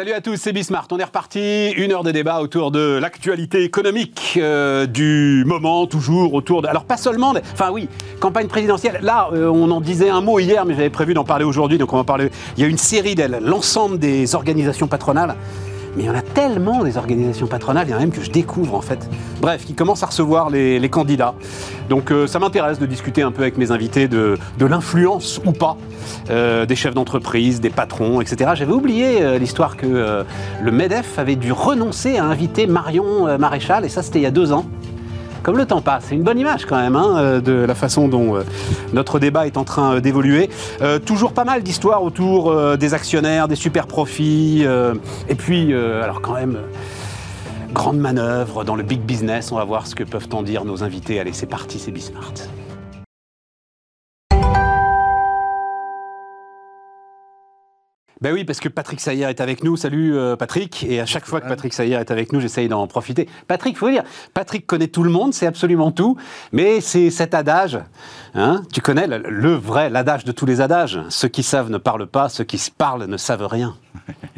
Salut à tous, c'est Bismart. On est reparti. Une heure de débat autour de l'actualité économique euh, du moment, toujours autour de. Alors, pas seulement. Enfin, oui, campagne présidentielle. Là, euh, on en disait un mot hier, mais j'avais prévu d'en parler aujourd'hui, donc on va parler. Il y a une série d'elles. L'ensemble des organisations patronales mais il y en a tellement des organisations patronales, il y en a même que je découvre en fait. Bref, qui commencent à recevoir les, candidats. Donc euh, ça m'intéresse de discuter un peu avec mes invités de, l'influence ou pas euh, des chefs d'entreprise, des patrons, etc. J'avais oublié euh, l'histoire que le MEDEF avait dû renoncer à inviter Marion Maréchal, et ça c'était il y a deux ans comme le temps passe. C'est une bonne image quand même hein, euh, de la façon dont euh, notre débat est en train euh, d'évoluer. toujours pas mal d'histoires autour des actionnaires, des super profits, et puis, alors quand même, grande manœuvre dans le big business. On va voir ce que peuvent en dire nos invités. Allez, c'est parti, c'est Bismart. Ben oui, parce que Patrick Sayer est avec nous. Salut euh, Patrick. Et à chaque fois que Patrick Sayer est avec nous, j'essaye d'en profiter. Patrick, faut dire, Patrick connaît tout le monde, c'est absolument tout. Mais c'est cet adage, hein, tu connais le, vrai, l'adage de tous les adages. Ceux qui savent ne parlent pas, ceux qui se parlent ne savent rien.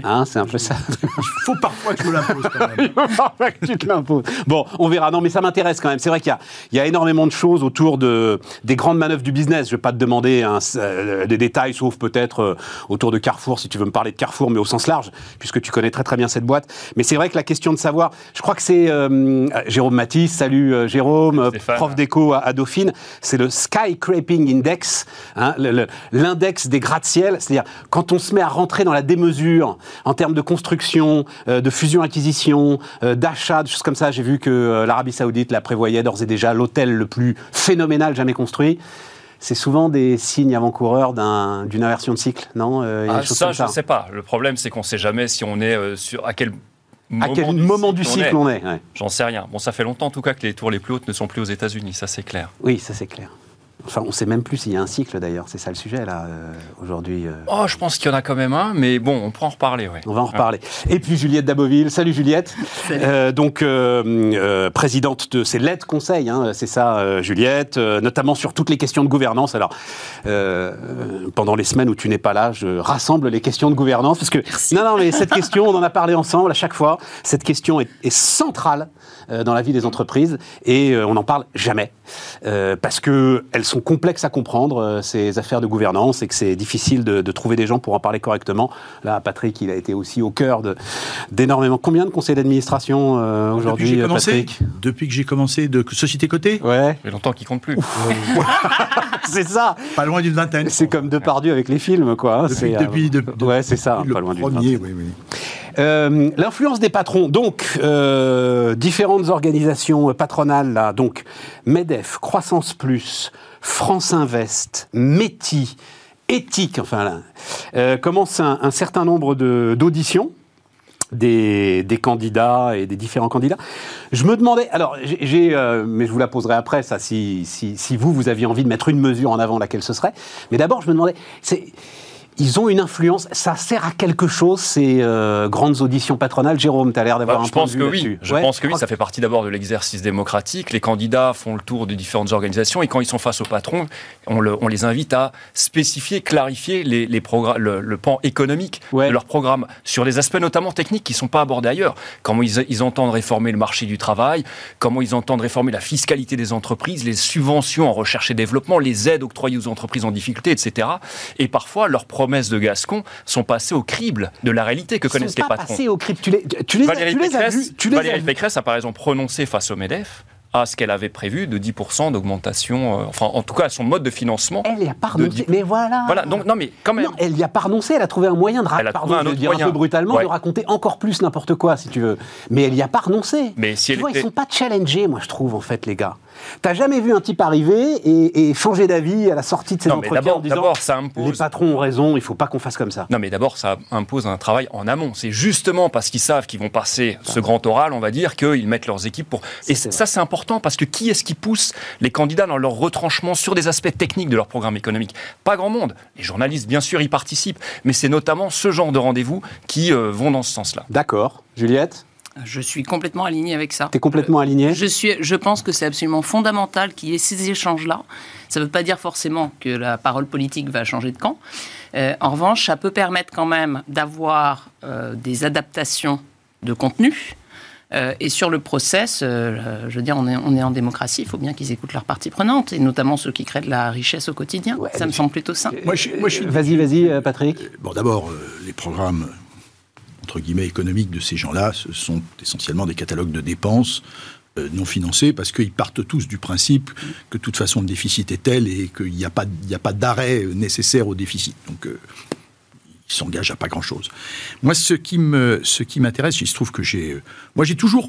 Hein, c'est un peu ça. Il faut parfois que je me l'impose quand même. Il faut parfois que tu te l'imposes. Bon, on verra. Non, mais ça m'intéresse quand même. C'est vrai qu'il y, y, a énormément de choses autour de, des grandes manœuvres du business. Je ne vais pas te demander euh, des détails, sauf peut-être euh, autour de Carrefour, si tu veux me parler de Carrefour, mais au sens large, puisque tu connais très très bien cette boîte. Mais c'est vrai que la question de savoir, je crois que c'est euh, Jérôme Matisse, salut euh, Jérôme, euh, prof d'éco à, Dauphine, c'est le Skyscraping Index, hein, l'index des gratte-ciel, c'est-à-dire quand on se met à rentrer dans la démesure en termes de construction, de fusion-acquisition, d'achat, de choses comme ça. J'ai vu que l'Arabie Saoudite la prévoyait d'ores et déjà l'hôtel le plus phénoménal jamais construit c'est souvent des signes avant-coureurs d'une inversion de cycle, non euh, ah, Ça, je ne sais pas. Le problème, c'est qu'on ne sait jamais si on est euh, sur à quel moment, à quel moment du cycle on est. J'en sais rien. Bon, ça fait longtemps en tout cas que les tours les plus hautes ne sont plus aux États-Unis, ça c'est clair. Oui, ça c'est clair. Enfin, on ne sait même plus s'il y a un cycle d'ailleurs, c'est ça le sujet là euh, aujourd'hui. Euh. Oh, je pense qu'il y en a quand même un, mais bon, on peut en reparler. Ouais. On va en reparler. Et puis Juliette Daboville, salut Juliette. Euh, donc présidente de ces LED conseils, hein, c'est ça Juliette, notamment sur toutes les questions de gouvernance. Alors pendant les semaines où tu n'es pas là, je rassemble les questions de gouvernance parce que non non mais cette question, on en a parlé ensemble à chaque fois. Cette question est, est centrale dans la vie des entreprises et on n'en parle jamais parce que elles sont complexes à comprendre, euh, ces affaires de gouvernance, et que c'est difficile de, trouver des gens pour en parler correctement. Là, Patrick, il a été aussi au cœur d'énormément. Combien de conseils d'administration euh, aujourd'hui, Patrick? Depuis que j'ai commencé de société cotée? Ouais. Il longtemps qu'il compte plus. c'est ça. Pas loin d'une vingtaine. C'est comme Depardieu avec les films, quoi. Hein. Depuis, depuis euh, ouais, c'est ça. Pas loin d'une vingtaine. Oui, oui. Euh, l'influence des patrons, donc euh, différentes organisations patronales là, donc Medef, Croissance Plus, France Invest, Métis, Éthique, enfin là, euh, commence un, certain nombre d'auditions. Des, des, candidats et des différents candidats. Je me demandais, alors j'ai, mais je vous la poserai après, ça, si, si, si, vous, vous aviez envie de mettre une mesure en avant, laquelle ce serait. Mais d'abord, je me demandais, c'est ils ont une influence. Ça sert à quelque chose, ces euh, grandes auditions patronales Jérôme, tu as l'air d'avoir bah, un je pense que oui. Je pense que oui, ça fait partie d'abord de l'exercice démocratique. Les candidats font le tour de différentes organisations et quand ils sont face au patron, on, les invite à spécifier, clarifier les, les le, le, pan économique de leur programme sur les aspects notamment techniques qui ne sont pas abordés ailleurs. Comment ils, ils entendent réformer le marché du travail, comment ils entendent réformer la fiscalité des entreprises, les subventions en recherche et développement, les aides octroyées aux entreprises en difficulté, etc. Et parfois, leur promesses de Gascon sont passées au crible de la réalité que connaissent les patrons. Passées au crible. Tu les, tu les, Valérie, tu les Pécresse, as vus, tu les Valérie Pécresse a par exemple prononcé face au MEDEF à ce qu'elle avait prévu de 10% d'augmentation, euh, enfin en tout cas à son mode de financement. Elle n'y a pas renoncé, mais voilà. Voilà, donc non mais quand même. Non, elle n'y a pas renoncé, elle a trouvé un moyen de, pardon, un de dire un peu brutalement, de raconter encore plus n'importe quoi si tu veux. Mais elle n'y a pas renoncé. Mais si tu vois, ils sont pas challengés, moi je trouve en fait les gars. T'as jamais vu un type arriver et, changer d'avis à la sortie de ses entretiens en disant ça impose... les patrons ont raison, il faut pas qu'on fasse comme ça. Non, mais d'abord, ça impose un travail en amont. C'est justement parce qu'ils savent qu'ils vont passer ce grand oral, on va dire, qu'ils mettent leurs équipes pour. Et ça, c'est important parce que qui est-ce qui pousse les candidats dans leur retranchement sur des aspects techniques de leur programme économique? Pas grand monde. Les journalistes, bien sûr, y participent, mais c'est notamment ce genre de rendez-vous qui euh, vont dans ce sens-là. D'accord. Juliette? Je suis complètement aligné avec ça. Tu es complètement aligné je, suis, je pense que c'est absolument fondamental qu'il y ait ces échanges-là. Ça ne veut pas dire forcément que la parole politique va changer de camp. Euh, en revanche, ça peut permettre quand même d'avoir euh, des adaptations de contenu. Euh, et sur le process, euh, je veux dire, on est, on est en démocratie, il faut bien qu'ils écoutent leurs parties prenantes, et notamment ceux qui créent de la richesse au quotidien. Ouais, ça me semble plutôt simple. Moi, je, moi, je suis- Vas-y, vas-y, euh, Patrick. Bon, d'abord, euh, les programmes, entre guillemets, économiques de ces gens-là, ce sont essentiellement des catalogues de dépenses euh, non financés, parce qu'ils partent tous du principe que de toute façon le déficit est tel et qu'il n'y a pas, pas d'arrêt euh, nécessaire au déficit. Donc, euh, ils s'engagent à pas grand-chose. Moi, ce qui m'intéresse, il se trouve que j'ai, moi, j'ai toujours,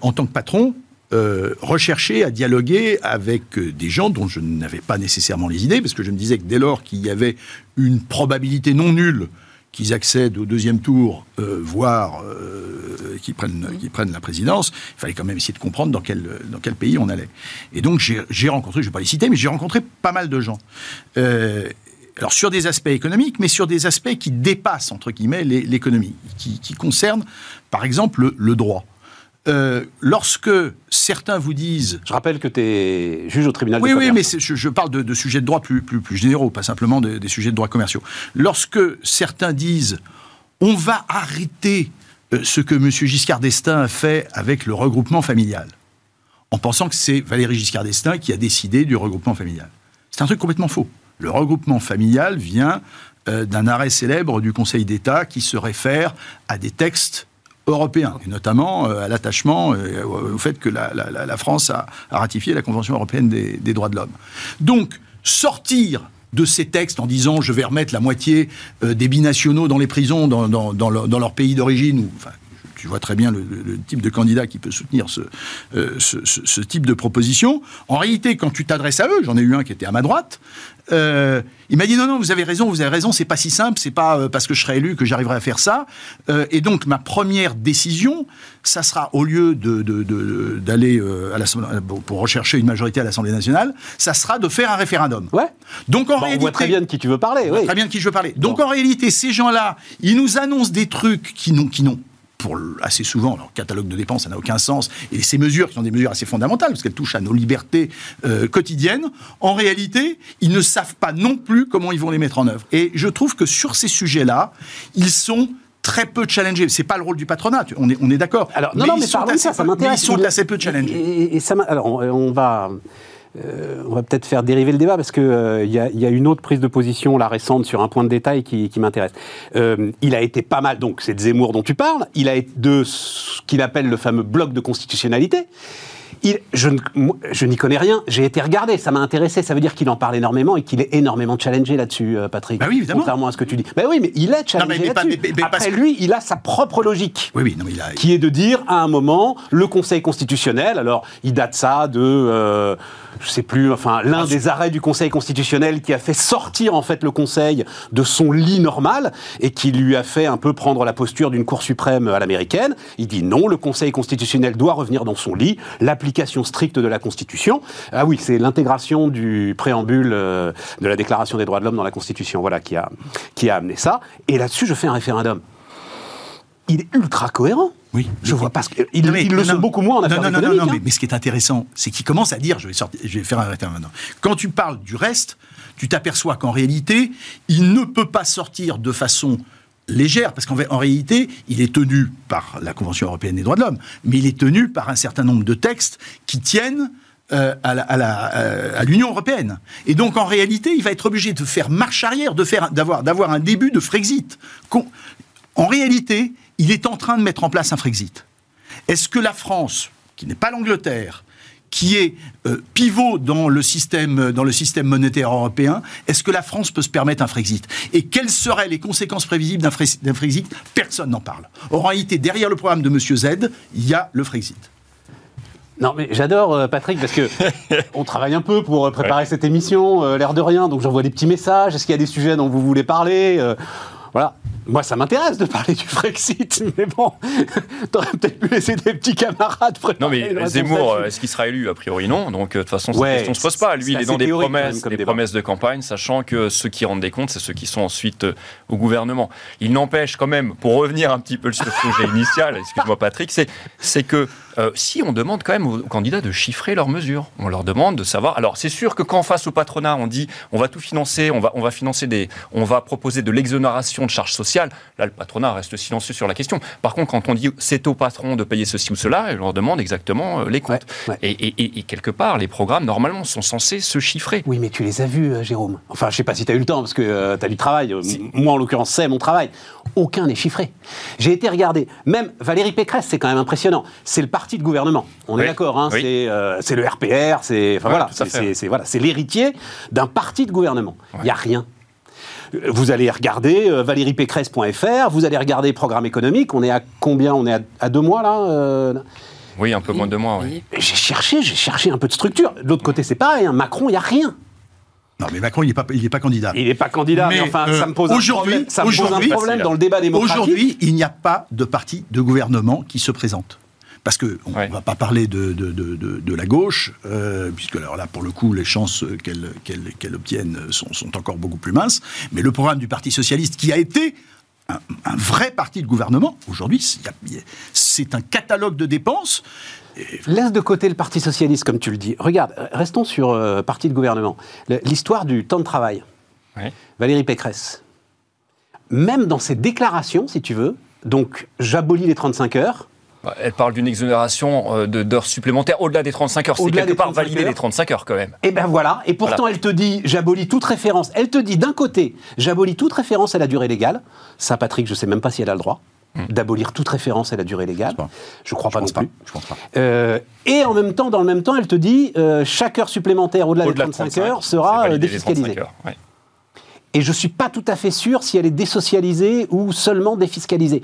en tant que patron, euh, recherché à dialoguer avec des gens dont je n'avais pas nécessairement les idées, parce que je me disais que dès lors qu'il y avait une probabilité non nulle qu'ils accèdent au deuxième tour, euh, voire euh, qu'ils prennent, qu'ils prennent la présidence, il fallait quand même essayer de comprendre dans quel, dans quel pays on allait. Et donc j'ai j'ai rencontré, je ne vais pas les citer, mais j'ai rencontré pas mal de gens. Euh, alors sur des aspects économiques, mais sur des aspects qui dépassent, entre guillemets, les- l'économie, qui, qui concernent, par exemple, le, le droit. Euh, lorsque certains vous disent Je rappelle que tu es juge au tribunal oui, de oui, commerce. mais je, je parle de, de sujets de droit plus, plus, plus généraux, pas simplement de- des sujets de droit commerciaux. Lorsque certains disent on va arrêter euh, ce que M. Giscard d'Estaing a fait avec le regroupement familial, en pensant que c'est Valéry Giscard d'Estaing qui a décidé du regroupement familial. C'est un truc complètement faux. Le regroupement familial vient euh, d'un arrêt célèbre du Conseil d'État qui se réfère à des textes européens, et notamment euh, à l'attachement, euh, au fait que la, France a, ratifié la Convention européenne des, droits de l'homme. Donc, sortir de ces textes en disant je vais remettre la moitié euh, des binationaux dans les prisons dans, dans- leur, pays d'origine, ou tu vois très bien le, type de candidat qui peut soutenir ce, euh, ce, ce- ce type de proposition. En réalité, quand tu t'adresses à eux, j'en ai eu un qui était à ma droite, euh, il m'a dit non, non, vous avez raison, vous avez raison, c'est pas si simple, c'est pas euh, parce que je serai élu que j'arriverai à faire ça. Euh, et donc, ma première décision, ça sera au lieu de- de- de- d'aller à pour rechercher une majorité à l'Assemblée nationale, ça sera de faire un référendum. Ouais. Donc, en Bon, on réalité, voit très bien de qui tu veux parler. on voit Oui. Très bien de qui je veux parler. Donc Bon. en réalité, ces gens-là, ils nous annoncent des trucs qui n'ont, qui n'ont pour assez souvent, leur catalogue de dépenses, ça n'a aucun sens. Et ces mesures, qui sont des mesures assez fondamentales, parce qu'elles touchent à nos libertés euh, quotidiennes, en réalité, ils ne savent pas non plus comment ils vont les mettre en œuvre. Et je trouve que sur ces sujets-là, ils sont très peu challengés. C'est pas le rôle du patronat, on est, on est d'accord. Alors, non, non, mais parlons de assez ça, ça mais m'intéresse. Ils sont assez peu challengés. Et, et- et ça alors, on, on va, euh, on va peut-être faire dériver le débat parce que euh, y, a- une autre prise de position, la récente, sur un point de détail qui, qui m'intéresse. Euh, il a été pas mal, donc c'est de Zemmour dont tu parles. Il a été de ce qu'il appelle le fameux bloc de constitutionnalité. Il, je n'y connais rien. J'ai été regardé, ça m'a intéressé. Ça veut dire qu'il en parle énormément et qu'il est énormément challengé là-dessus, euh, Patrick. Bah oui, évidemment. Contrairement à ce que tu dis. Ben oui, mais il est challengé là-dessus. Après lui, il a sa propre logique Oui, oui, non, mais il a. qui est de dire à un moment le Conseil constitutionnel. Alors, il date ça de, euh, je sais plus, enfin l'un des arrêts du Conseil constitutionnel qui a fait sortir en fait le Conseil de son lit normal et qui lui a fait un peu prendre la posture d'une Cour suprême à l'américaine. Il dit non, le Conseil constitutionnel doit revenir dans son lit, l'application stricte de la Constitution. Ah oui, c'est l'intégration du préambule euh, de la Déclaration des droits de l'homme dans la Constitution, voilà, qui a qui a amené ça. Et là-dessus, je fais un référendum. Il est ultra cohérent. Oui. Je vois pas ce que. Non, mais- ils le non, sont non. beaucoup moins en Non, affaires non, non, économiques. non, hein. mais, mais ce qui est intéressant, c'est qu'il commence à dire, je vais, sortir, je vais faire un référendum. Quand tu parles du reste, tu t'aperçois qu'en réalité, il ne peut pas sortir de façon légère, parce qu'en en réalité, il est tenu par la Convention européenne des droits de l'homme, mais il est tenu par un certain nombre de textes qui tiennent euh, euh, à l'Union européenne. Et donc, en réalité, il va être obligé de faire marche arrière, d'avoir, un début de Frexit. En réalité, il est en train de mettre en place un Frexit. Est-ce que la France, qui n'est pas l'Angleterre, qui est euh, pivot dans le, système, dans le système monétaire européen, est-ce que la France peut se permettre un Frexit? Et quelles seraient les conséquences prévisibles d'un Fre- d'un Frexit? Personne n'en parle. En réalité, derrière le programme de M. Z, il y a le Frexit. Non, mais j'adore euh, Patrick parce que on travaille un peu pour euh, préparer cette émission, euh, l'air de rien. Donc j'envoie des petits messages. Est-ce qu'il y a des sujets dont vous voulez parler? Euh, Voilà. Moi, ça m'intéresse de parler du Frexit, mais bon, t'aurais peut-être pu laisser des petits camarades préparer Non, mais Zemmour, est-ce qu'il sera élu? A priori, non. Donc, euh, de toute façon, cette Ouais, question ne se pose pas. Lui, il est dans des promesses, des débat. promesses de campagne, sachant que ceux qui rendent des comptes, c'est ceux qui sont ensuite euh, au gouvernement. Il n'empêche quand même, pour revenir un petit peu sur le sujet initial, excuse-moi Patrick, c'est que euh, si on demande quand même aux candidats de chiffrer leurs mesures, on leur demande de savoir. Alors, c'est sûr que quand face au patronat, on dit on va tout financer, on va, on va financer des, on va proposer de l'exonération de charges sociales, là, le patronat reste silencieux sur la question. Par contre, quand on dit c'est au patron de payer ceci ou cela, on leur demande exactement euh, les comptes. Ouais, ouais. Et, et- et- et quelque part, les programmes, normalement, sont censés se chiffrer. Oui, mais tu les as vus, euh, Jérôme. Enfin, je sais pas si tu as eu le temps, parce que tu as du travail. Moi, en l'occurrence, c'est mon travail. Aucun n'est chiffré. J'ai été regarder. Même Valérie Pécresse, c'est quand même impressionnant. C'est le parti de gouvernement. On est d'accord. Hein, oui. C'est euh, c'est le RPR. C'est enfin, Ouais, voilà, c'est- voilà, l'héritier d'un parti de gouvernement. Il n'y a rien. Vous allez regarder euh, valériepécresse.fr, vous allez regarder programme économique. On est à combien On est à, à deux mois là euh, Oui, un peu moins de mois, oui. J'ai cherché, j'ai cherché un peu de structure. De l'autre côté, c'est pareil. hein. Macron, il n'y a rien. Non, mais Macron, il n'est pas, candidat. Il n'est pas candidat, mais, Mais, enfin, euh, ça me pose un aujourd'hui- problème, ça me pose un problème dans le débat démocratique. Aujourd'hui, il n'y a pas de parti de gouvernement qui se présente. Parce qu'on ne Ouais. va pas parler de, de, de- de- de la gauche, euh, puisque alors là, pour le coup, les chances qu'elle qu'elle obtienne sont, sont encore beaucoup plus minces. Mais le programme du Parti Socialiste, qui a été un, un vrai parti de gouvernement, aujourd'hui, c'est- un catalogue de dépenses. Laisse de côté le Parti Socialiste, comme tu le dis. Regarde, restons sur euh, parti de gouvernement. L'histoire du temps de travail. Valérie Pécresse. Même dans ses déclarations, si tu veux, donc j'abolis les 35 heures, Elle parle d'une exonération euh, de- d'heures supplémentaires au-delà des 35 heures. C'est Au-delà quelque part 35 valider heures. les 35 heures quand même. Et ben voilà, et pourtant Voilà. elle te dit, j'abolis toute référence. Elle te dit d'un côté, j'abolis toute référence à la durée légale. Ça, Patrick, je sais même pas si elle a le droit d'abolir toute référence à la durée légale. Hmm. pas. Je crois pas Je non pas. plus. Je pense pas. Euh, et en même temps, dans le même temps, elle te dit, euh, chaque heure supplémentaire au-delà des Au-delà de 35, 35 heures sera défiscalisée. 35 heures, ouais. Et je suis pas tout à fait sûr si elle est désocialisée ou seulement défiscalisée.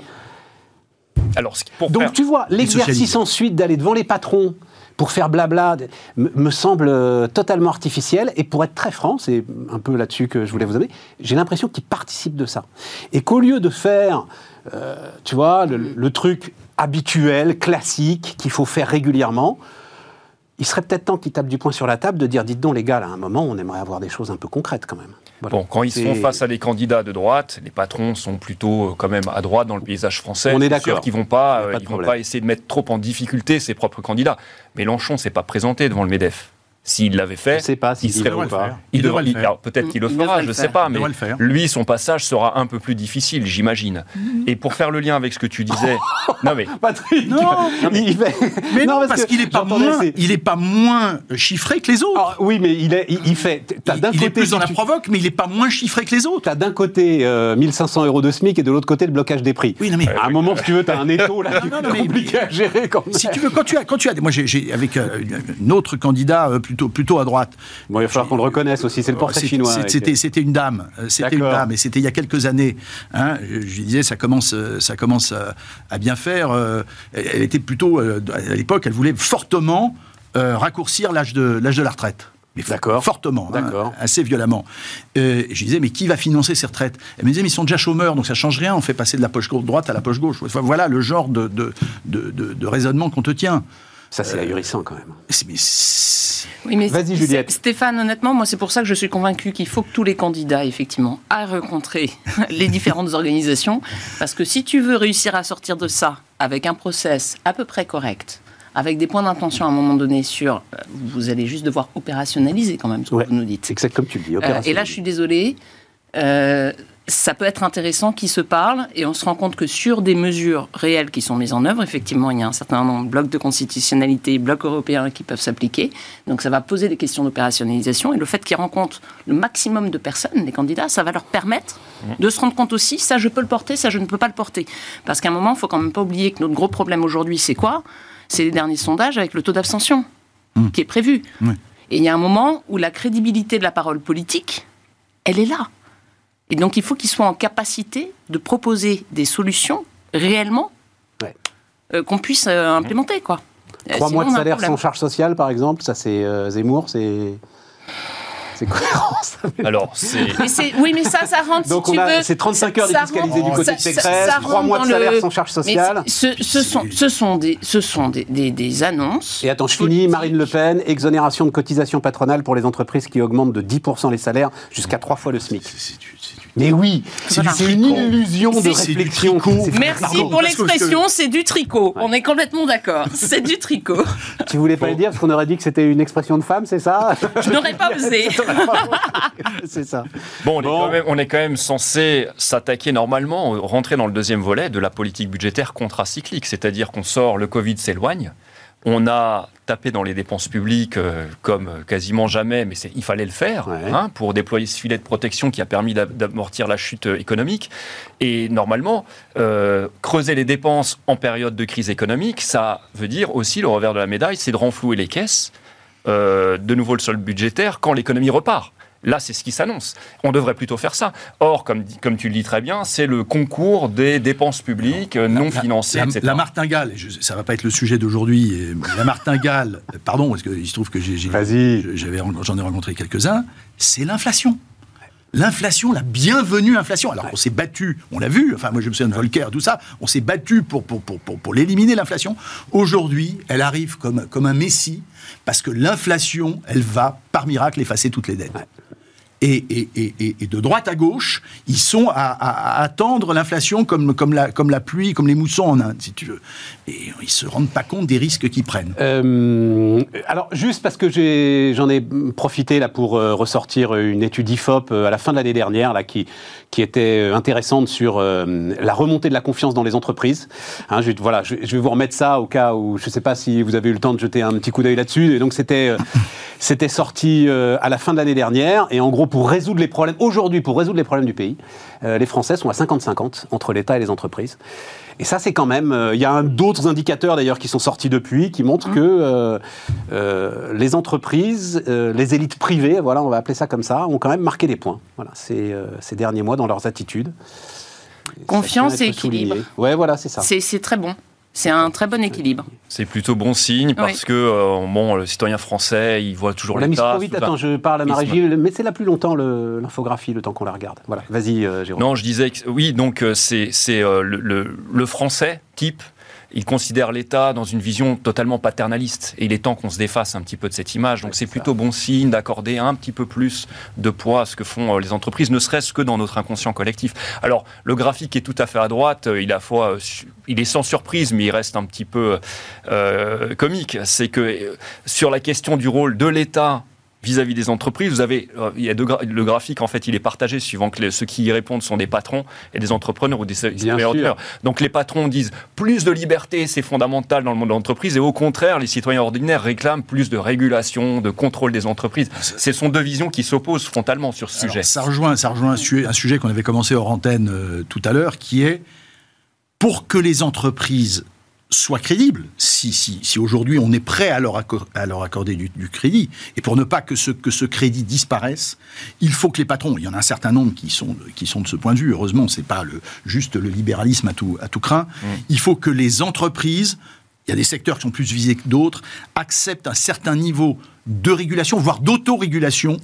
Alors, pour Donc tu vois, l'exercice ensuite d'aller devant les patrons pour faire blabla me, semble euh, totalement artificiel. Et pour être très franc, c'est un peu là-dessus que je voulais vous amener, j'ai l'impression qu'ils participent de ça. Et qu'au lieu de faire, euh, tu vois, le, le truc habituel, classique, qu'il faut faire régulièrement, il serait peut-être temps qu'ils tapent du poing sur la table de dire, dites donc les gars, là, à un moment, on aimerait avoir des choses un peu concrètes quand même. Voilà. Bon, quand ils sont face à des candidats de droite, les patrons sont plutôt euh, quand même à droite dans le paysage français. On est d'accord. qu'ils vont pas, euh, pas ils vont pas essayer de mettre trop en difficulté ses propres candidats. Mélenchon s'est pas présenté devant le Medef. S'il l'avait fait, Je sais pas s'il il serait devrait le pas. faire. Il Il devrait devrait le faire. alors, Peut-être qu'il le Il fera, je ne sais pas, Il mais lui, son passage sera un peu plus difficile, j'imagine. Et pour faire le lien avec ce que tu disais, non mais Patrick, Non, il fait... Mais non, parce, qu'il n'est pas, moins- il est pas moins chiffré que les autres. Ah, oui, mais il, est, il, il fait. T'as il d'un il est côté, plus dans la tu- provoque, mais il n'est pas moins chiffré que les autres. T'as d'un côté euh, 1500 euros de SMIC et de l'autre côté le blocage des prix. Oui, non, mais- à un moment, si tu veux, t'as un étau là non, est non, mais- compliqué à gérer quand même. Si tu veux, quand tu as, quand tu as, moi j'ai, avec euh, un autre candidat euh, plutôt, plutôt à droite. Bon, il va falloir qu'on le reconnaisse aussi, c'est le portrait chinois. avec- C'était, c'était une dame, euh, c'était une dame, et c'était il y a quelques années. hein. je, je disais, ça commence, euh, ça commence à, à bien faire. euh, elle, était plutôt, euh, à l'époque, elle voulait fortement euh, raccourcir l'âge de, l'âge de la retraite. Mais D'accord. Fortement, hein, assez violemment. Euh, je disais, mais qui va financer ces retraites? Elle me disait, mais ils sont déjà chômeurs, donc ça change rien, on fait passer de la poche droite à la poche gauche. Enfin, voilà le genre de, de, de- de- de raisonnement qu'on te tient. Ça, c'est ahurissant quand même. Mais Oui, mais Vas-y, c'est- Juliette. Stéphane, honnêtement, moi, c'est pour ça que je suis convaincu qu'il faut que tous les candidats, effectivement, aillent rencontrer les différentes organisations. Parce que si tu veux réussir à sortir de ça avec un process à peu près correct, avec des points d'intention à un moment donné sur. euh, Vous allez juste devoir opérationnaliser quand même ce que Ouais. vous nous dites. C'est exact comme tu le dis. Euh, et là, je suis désolée. euh, ça peut être intéressant qu'ils se parlent et on se rend compte que sur des mesures réelles qui sont mises en œuvre, effectivement, il y a un certain nombre de blocs de constitutionnalité, blocs européens qui peuvent s'appliquer. Donc ça va poser des questions d'opérationnalisation et le fait qu'ils rencontrent le maximum de personnes, les candidats, ça va leur permettre de se rendre compte aussi, ça je peux le porter, ça je ne peux pas le porter. Parce qu'à un moment, il faut quand même pas oublier que notre gros problème aujourd'hui, c'est quoi? C'est les derniers sondages avec le taux d'abstention qui est prévu. Oui. Et il y a un moment où la crédibilité de la parole politique, elle est là. Et donc il faut qu'ils soient en capacité de proposer des solutions réellement Ouais. euh, qu'on puisse euh, implémenter. Quoi. Euh, Trois sinon, mois de salaire sans charge sociale, par exemple, ça c'est euh, Zemmour, c'est. C'est cohérent. Alors, c'est. Oui, mais ça, ça rentre. Donc, si on a, c'est 35 heures défiscalisées du côté de Pécresse, 3 mois de salaire sans charge sociale. Ce, ce, sont, ce sont, des, ce sont des, des, des annonces. Et attends, je finis. Marine Le Pen, exonération de cotisation patronale pour les entreprises qui augmentent de 10% les salaires jusqu'à 3 fois le SMIC. Mais oui, c'est une illusion de réflexion. Merci pour l'expression, c'est du tricot. On est complètement d'accord. C'est du tricot. Tu voulais pas le dire parce qu'on aurait dit que c'était une expression de femme, c'est ça? Je n'aurais pas osé. c'est ça. Bon, on, Est quand même, on, Est quand même, censé s'attaquer normalement, rentrer dans le deuxième volet de la politique budgétaire contracyclique, c'est-à-dire qu'on sort, le Covid s'éloigne, on a tapé dans les dépenses publiques euh, comme quasiment jamais, mais il fallait le faire hein, pour déployer ce filet de protection qui a permis d'amortir la chute économique. Et normalement, euh, creuser les dépenses en période de crise économique, ça veut dire aussi le revers de la médaille, c'est de renflouer les caisses, euh, de nouveau le sol budgétaire, quand l'économie repart. Là, c'est ce qui s'annonce. On devrait plutôt faire ça. Or, comme, comme tu le dis très bien, c'est le concours des dépenses publiques non financées, la, etc. La martingale, ça ne va pas être le sujet d'aujourd'hui, la martingale, pardon, parce qu'il se trouve que j'en ai, rencontré quelques-uns, c'est l'inflation. L'inflation, la bienvenue inflation. Alors on s'est battu, on l'a vu, enfin moi je me souviens de Volcker, tout ça, on s'est battu pour, pour, pour, pour, pour l'éliminer l'inflation. Aujourd'hui, elle arrive comme, comme un messie, parce que l'inflation, elle va par miracle effacer toutes les dettes et, et, de droite à gauche, ils sont à, attendre l'inflation comme, comme, la, comme la pluie, comme les moussons en Inde, si tu veux. Et ils ne se rendent pas compte des risques qu'ils prennent. Euh, alors, juste parce que j'en ai, profité là, pour euh, ressortir une étude IFOP euh, à la fin de l'année dernière là, qui, qui était intéressante sur la remontée de la confiance dans les entreprises. Hein, je, voilà, je, vais vous remettre ça au cas où, je ne sais pas si vous avez eu le temps de jeter un petit coup d'œil là-dessus. Et donc, c'était c'était sorti à la fin de l'année dernière. Et en gros, pour résoudre les problèmes, aujourd'hui, pour résoudre les problèmes du pays, euh, les Français sont à 50-50 entre l'État et les entreprises. Et ça, c'est quand même. Euh, il y a d'autres indicateurs d'ailleurs qui sont sortis depuis qui montrent que euh, les entreprises, les élites privées, voilà, on va appeler ça comme ça, ont quand même marqué des points. Voilà, ces, ces derniers mois dans leurs attitudes. Confiance et équilibre. Ouais, voilà, c'est ça. C'est très bon. C'est un très bon équilibre. C'est plutôt bon signe parce que euh, bon, le citoyen français, il voit toujours l'État. La mise trop vite. Attends, je parle à Marie-Gilles, mais c'est là plus longtemps l'infographie, le, temps qu'on la regarde. Voilà, vas-y, euh, Jérôme. Non, je disais que oui, donc euh, c'est le, le, le, français type il considère l'État dans une vision totalement paternaliste. Et il est temps qu'on se défasse un petit peu de cette image. Donc c'est plutôt bon signe d'accorder un petit peu plus de poids à ce que font euh, les entreprises, ne serait-ce que dans notre inconscient collectif. Alors le graphique est tout à fait à droite. Euh, il, a fois, euh, il est sans surprise, mais il reste un petit peu comique. C'est que sur la question du rôle de l'État vis-à-vis des entreprises, vous avez, euh, il y a le graphique, en fait, il est partagé suivant que ceux qui y répondent sont des patrons et des entrepreneurs ou des citoyens Donc les patrons disent plus de liberté, c'est fondamental dans le monde de l'entreprise, et au contraire, les citoyens ordinaires réclament plus de régulation, de contrôle des entreprises. Ce sont deux visions qui s'opposent frontalement sur ce sujet. Ça rejoint, ça rejoint un, sujet, qu'on avait commencé hors antenne euh, tout à l'heure, qui est pour que les entreprises soit crédible, si, si, si aujourd'hui on est prêt à leur, à leur accorder du, crédit, et pour ne pas que ce, que ce crédit disparaisse, il faut que les patrons, il y en a un certain nombre qui sont, qui sont de ce point de vue, heureusement, c'est pas le, juste le libéralisme à tout, à tout craint, mmh. il faut que les entreprises, il y a des secteurs qui sont plus visés que d'autres, acceptent un certain niveau de régulation, voire d'autorégulation,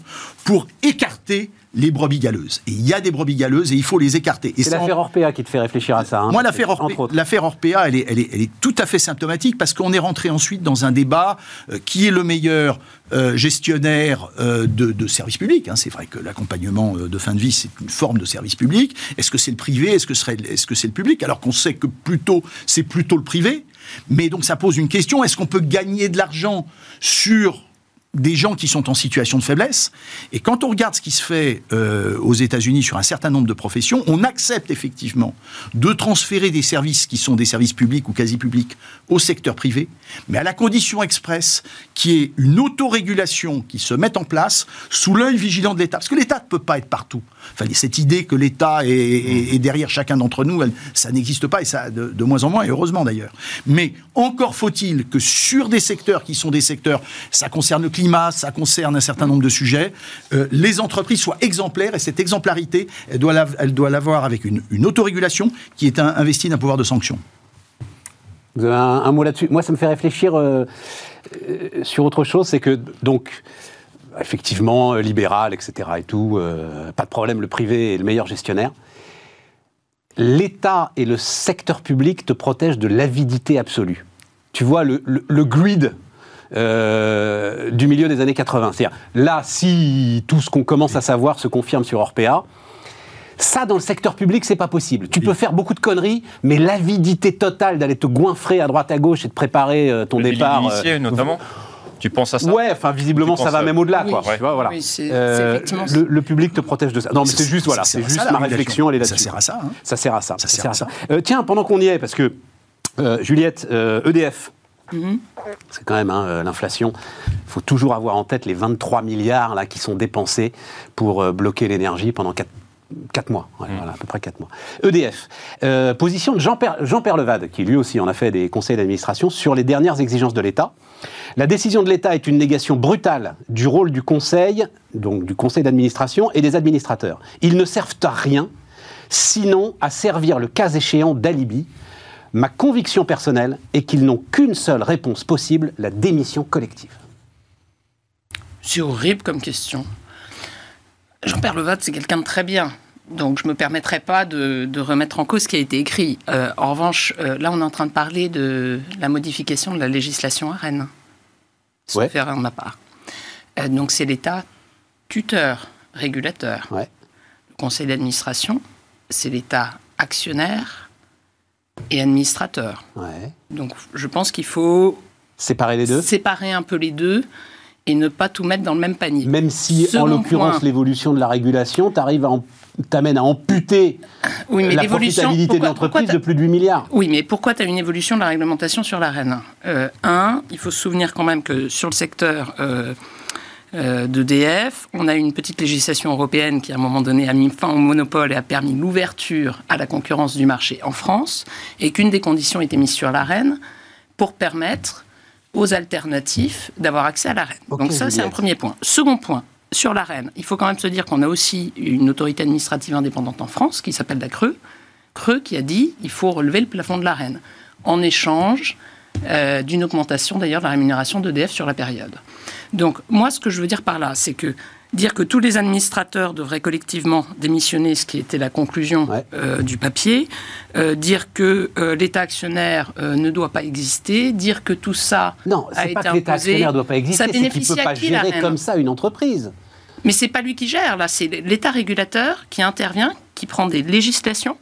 pour écarter les brebis galeuses. Et il y a des brebis galeuses et il faut les écarter. C'est l'affaire Orpea qui te fait réfléchir à ça. Hein, Moi, l'affaire Orpea, elle est, elle, est, elle est, tout à fait symptomatique parce qu'on est rentré ensuite dans un débat euh, qui est le meilleur euh, gestionnaire euh, de, de, services publics. Hein. C'est vrai que l'accompagnement de fin de vie, c'est une forme de service public. Est-ce que c'est le privé? Est-ce que c'est -ce que le public? Alors qu'on sait que plutôt, c'est plutôt le privé. Mais donc ça pose une question, est-ce qu'on peut gagner de l'argent sur des gens qui sont en situation de faiblesse. Et quand on regarde ce qui se fait euh, aux États-Unis sur un certain nombre de professions, on accepte effectivement de transférer des services qui sont des services publics ou quasi publics au secteur privé, mais à la condition expresse qu'il y ait une autorégulation qui se mette en place sous l'œil vigilant de l'État. Parce que l'État ne peut pas être partout. Enfin, cette idée que l'État est, derrière chacun d'entre nous, ça n'existe pas, et ça de, de, moins en moins, et heureusement d'ailleurs. Mais encore faut-il que sur des secteurs qui sont des secteurs, ça concerne le climat, ça concerne un certain nombre de sujets, euh, les entreprises soient exemplaires, et cette exemplarité, elle doit l'avoir avec une, autorégulation qui est investie d'un pouvoir de sanction. Vous avez un, mot là-dessus? Moi, ça me fait réfléchir euh, euh, sur autre chose, c'est que, donc, effectivement, libéral, etc. et tout, pas de problème, le privé est le meilleur gestionnaire. L'État et le secteur public te protègent de l'avidité absolue. Tu vois, le, le, grid du milieu des années 80. C'est-à-dire, là, si tout ce qu'on commence à savoir se confirme sur Orpea, ça, dans le secteur public, c'est pas possible. Tu peux faire beaucoup de conneries, mais l'avidité totale d'aller te goinfrer à droite à gauche et de préparer euh, ton départ. Initié, euh, notamment tu penses à ça? Ouais, enfin visiblement ça va même au-delà, quoi. Tu vois, voilà. Euh, le, public te protège de ça. Non, mais c'est juste voilà, c'est juste ma réflexion, elle est là-dessus. Ça sert à ça. Hein. Ça sert à ça. Ça sert à ça. tiens, pendant qu'on y est, parce que Juliette, EDF. Mm-hmm. C'est quand même hein, l'inflation. Il faut toujours avoir en tête les 23 milliards là, qui sont dépensés pour bloquer l'énergie pendant 4, 4 mois, mmh. voilà, à peu près 4 mois. EDF, euh, position de Jean-Pierre Jean Levade, qui lui aussi en a fait des conseils d'administration, sur les dernières exigences de l'État. La décision de l'État est une négation brutale du rôle du Conseil, donc du Conseil d'administration et des administrateurs. Ils ne servent à rien, sinon à servir le cas échéant d'alibi. Ma conviction personnelle est qu'ils n'ont qu'une seule réponse possible, la démission collective. C'est horrible comme question. Jean-Pierre Levade, c'est quelqu'un de très bien. Donc je ne me permettrai pas de, remettre en cause ce qui a été écrit. Euh, en revanche, euh, là, on est en train de parler de la modification de la législation à Rennes. Ouais. Faire en ma part. Euh, donc c'est l'État tuteur, régulateur. Ouais. Le conseil d'administration, c'est l'État actionnaire et administrateur. Ouais. Donc je pense qu'il faut séparer les deux. Séparer un peu les deux et ne pas tout mettre dans le même panier. Même si, en l'occurrence, l'évolution de la régulation t'amène à amputer la profitabilité de l'entreprise de plus de 8 milliards. Oui, mais pourquoi tu as une évolution de la réglementation sur l'arène euh, Un, il faut se souvenir quand même que sur le secteur euh, d'EDF, on a une petite législation européenne qui, à un moment donné, a mis fin au monopole et a permis l'ouverture à la concurrence du marché en France, et qu'une des conditions était mise sur l'arène pour permettre aux alternatifs d'avoir accès à l'arène. Donc ça, c'est un premier point. Second point, sur l'arène, il faut quand même se dire qu'on a aussi une autorité administrative indépendante en France qui s'appelle la Creux. Creux qui a dit il faut relever le plafond de l'arène en échange euh, d'une augmentation d'ailleurs de la rémunération d'EDF sur la période. Donc moi, ce que je veux dire par là, c'est que dire que tous les administrateurs devraient collectivement démissionner, ce qui était la conclusion euh, du papier, euh, dire que euh, l'État actionnaire ne doit pas exister, dire que tout ça non, a été pas que l'État actionnaire ne doit pas exister, c'est qu'il ne peut pas gérer comme ça une entreprise. Mais c'est pas lui qui gère, là, c'est l'État régulateur qui intervient, qui prend des législations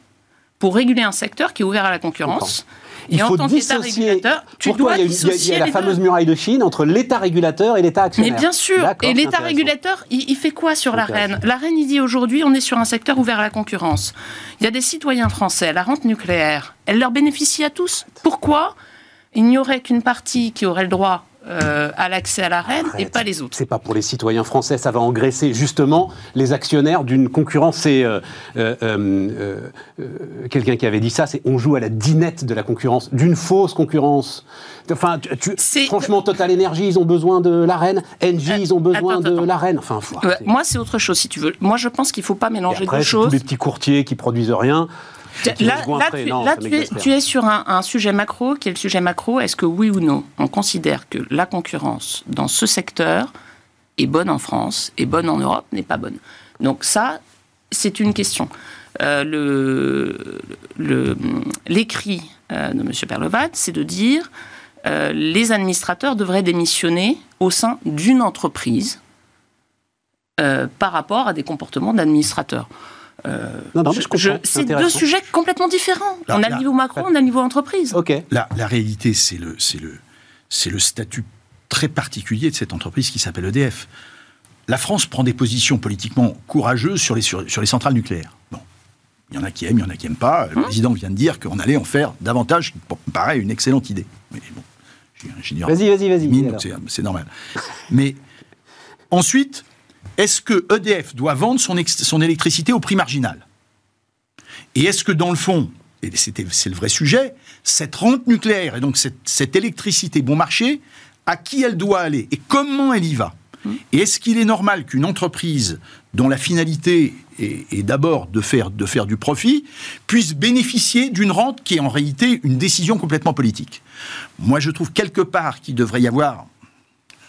pour réguler un secteur qui est ouvert à la concurrence il faut dissocier. Tu dois il y a, la fameuse muraille de Chine entre l'État régulateur et l'État actionnaire. Mais bien sûr. Et l'État régulateur, il, fait quoi sur la reine? La reine, il dit aujourd'hui, on est sur un secteur ouvert à la concurrence. Il y a des citoyens français, la rente nucléaire, elle leur bénéficie à tous. Pourquoi? Il n'y aurait qu'une partie qui aurait le droit euh, à l'accès à la reine et pas les autres. C'est pas pour les citoyens français, ça va engraisser justement les actionnaires d'une concurrence. C'est euh, euh, quelqu'un qui avait dit ça, c'est on joue à la dinette de la concurrence, d'une fausse concurrence. Enfin, franchement, Total Energy, ils ont besoin de la reine, Engie, ils ont besoin de la reine. Enfin, moi, c'est autre chose si tu veux. Moi, je pense qu'il faut pas mélanger après, deux choses. Tous les petits courtiers qui produisent rien. Là, tu, es, sur un, sujet macro, qui est le sujet macro. Est-ce que oui ou non, on considère que la concurrence dans ce secteur est bonne en France, est bonne en Europe, n'est pas bonne? Donc ça, c'est une question. Euh, l'écrit euh, de M. Perlevat, c'est de dire euh, les administrateurs devraient démissionner au sein d'une entreprise par rapport à des comportements d'administrateurs. Euh, non, non, c'est deux sujets complètement différents. on a le niveau macro, on a le niveau entreprise. Ok. La, la réalité, c'est le, le, le statut très particulier de cette entreprise qui s'appelle EDF. La France prend des positions politiquement courageuses sur les, sur, les centrales nucléaires. Bon. Il y en a qui aiment, il y en a qui n'aiment pas. Le hum. président vient de dire qu'on allait en faire davantage, me paraît une excellente idée. Mais bon, Vas-y, vas-y, vas-y. C'est normal. Mais ensuite, est-ce que EDF doit vendre son, son électricité au prix marginal? Et est-ce que dans le fond, et c'est le vrai sujet, cette rente nucléaire et donc cette, électricité bon marché, à qui elle doit aller et comment elle y va? Et est-ce qu'il est normal qu'une entreprise dont la finalité est, d'abord de faire, de faire du profit puisse bénéficier d'une rente qui est en réalité une décision complètement politique? Moi, je trouve quelque part qu'il devrait y avoir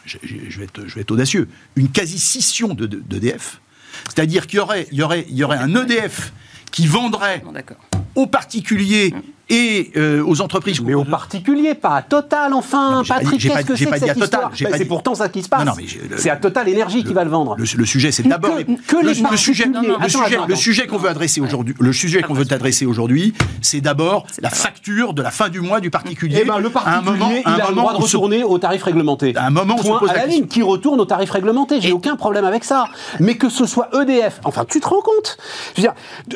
je, je vais, être, je vais être audacieux, une quasi-scission de- de- d'EDF. C'est-à-dire qu'il y aurait, il y, aurait, il y aurait un EDF qui vendrait aux particuliers et euh, aux entreprises. Mais aux particuliers, pas à Total, enfin, Non, Patrick, qu'est-ce pas- que c'est que cette Total, histoire pas C'est pourtant ça qui se passe. C'est à Total Énergie qui va le vendre. Le, le sujet, c'est d'abord Que- le, les le sujet, le Attends, sujet, attends, le attends. sujet qu'on veut adresser aujourd'hui, le sujet qu'on veut adresser aujourd'hui, c'est d'abord la facture de la fin du mois du particulier. Eh ben, le À un particulier, moment- il a le droit de retourner au tarif réglementé. À un moment, on se Point pose à la ligne, qui retourne au tarif réglementé. J'ai aucun problème avec ça. Mais que ce soit EDF, enfin, tu te rends compte?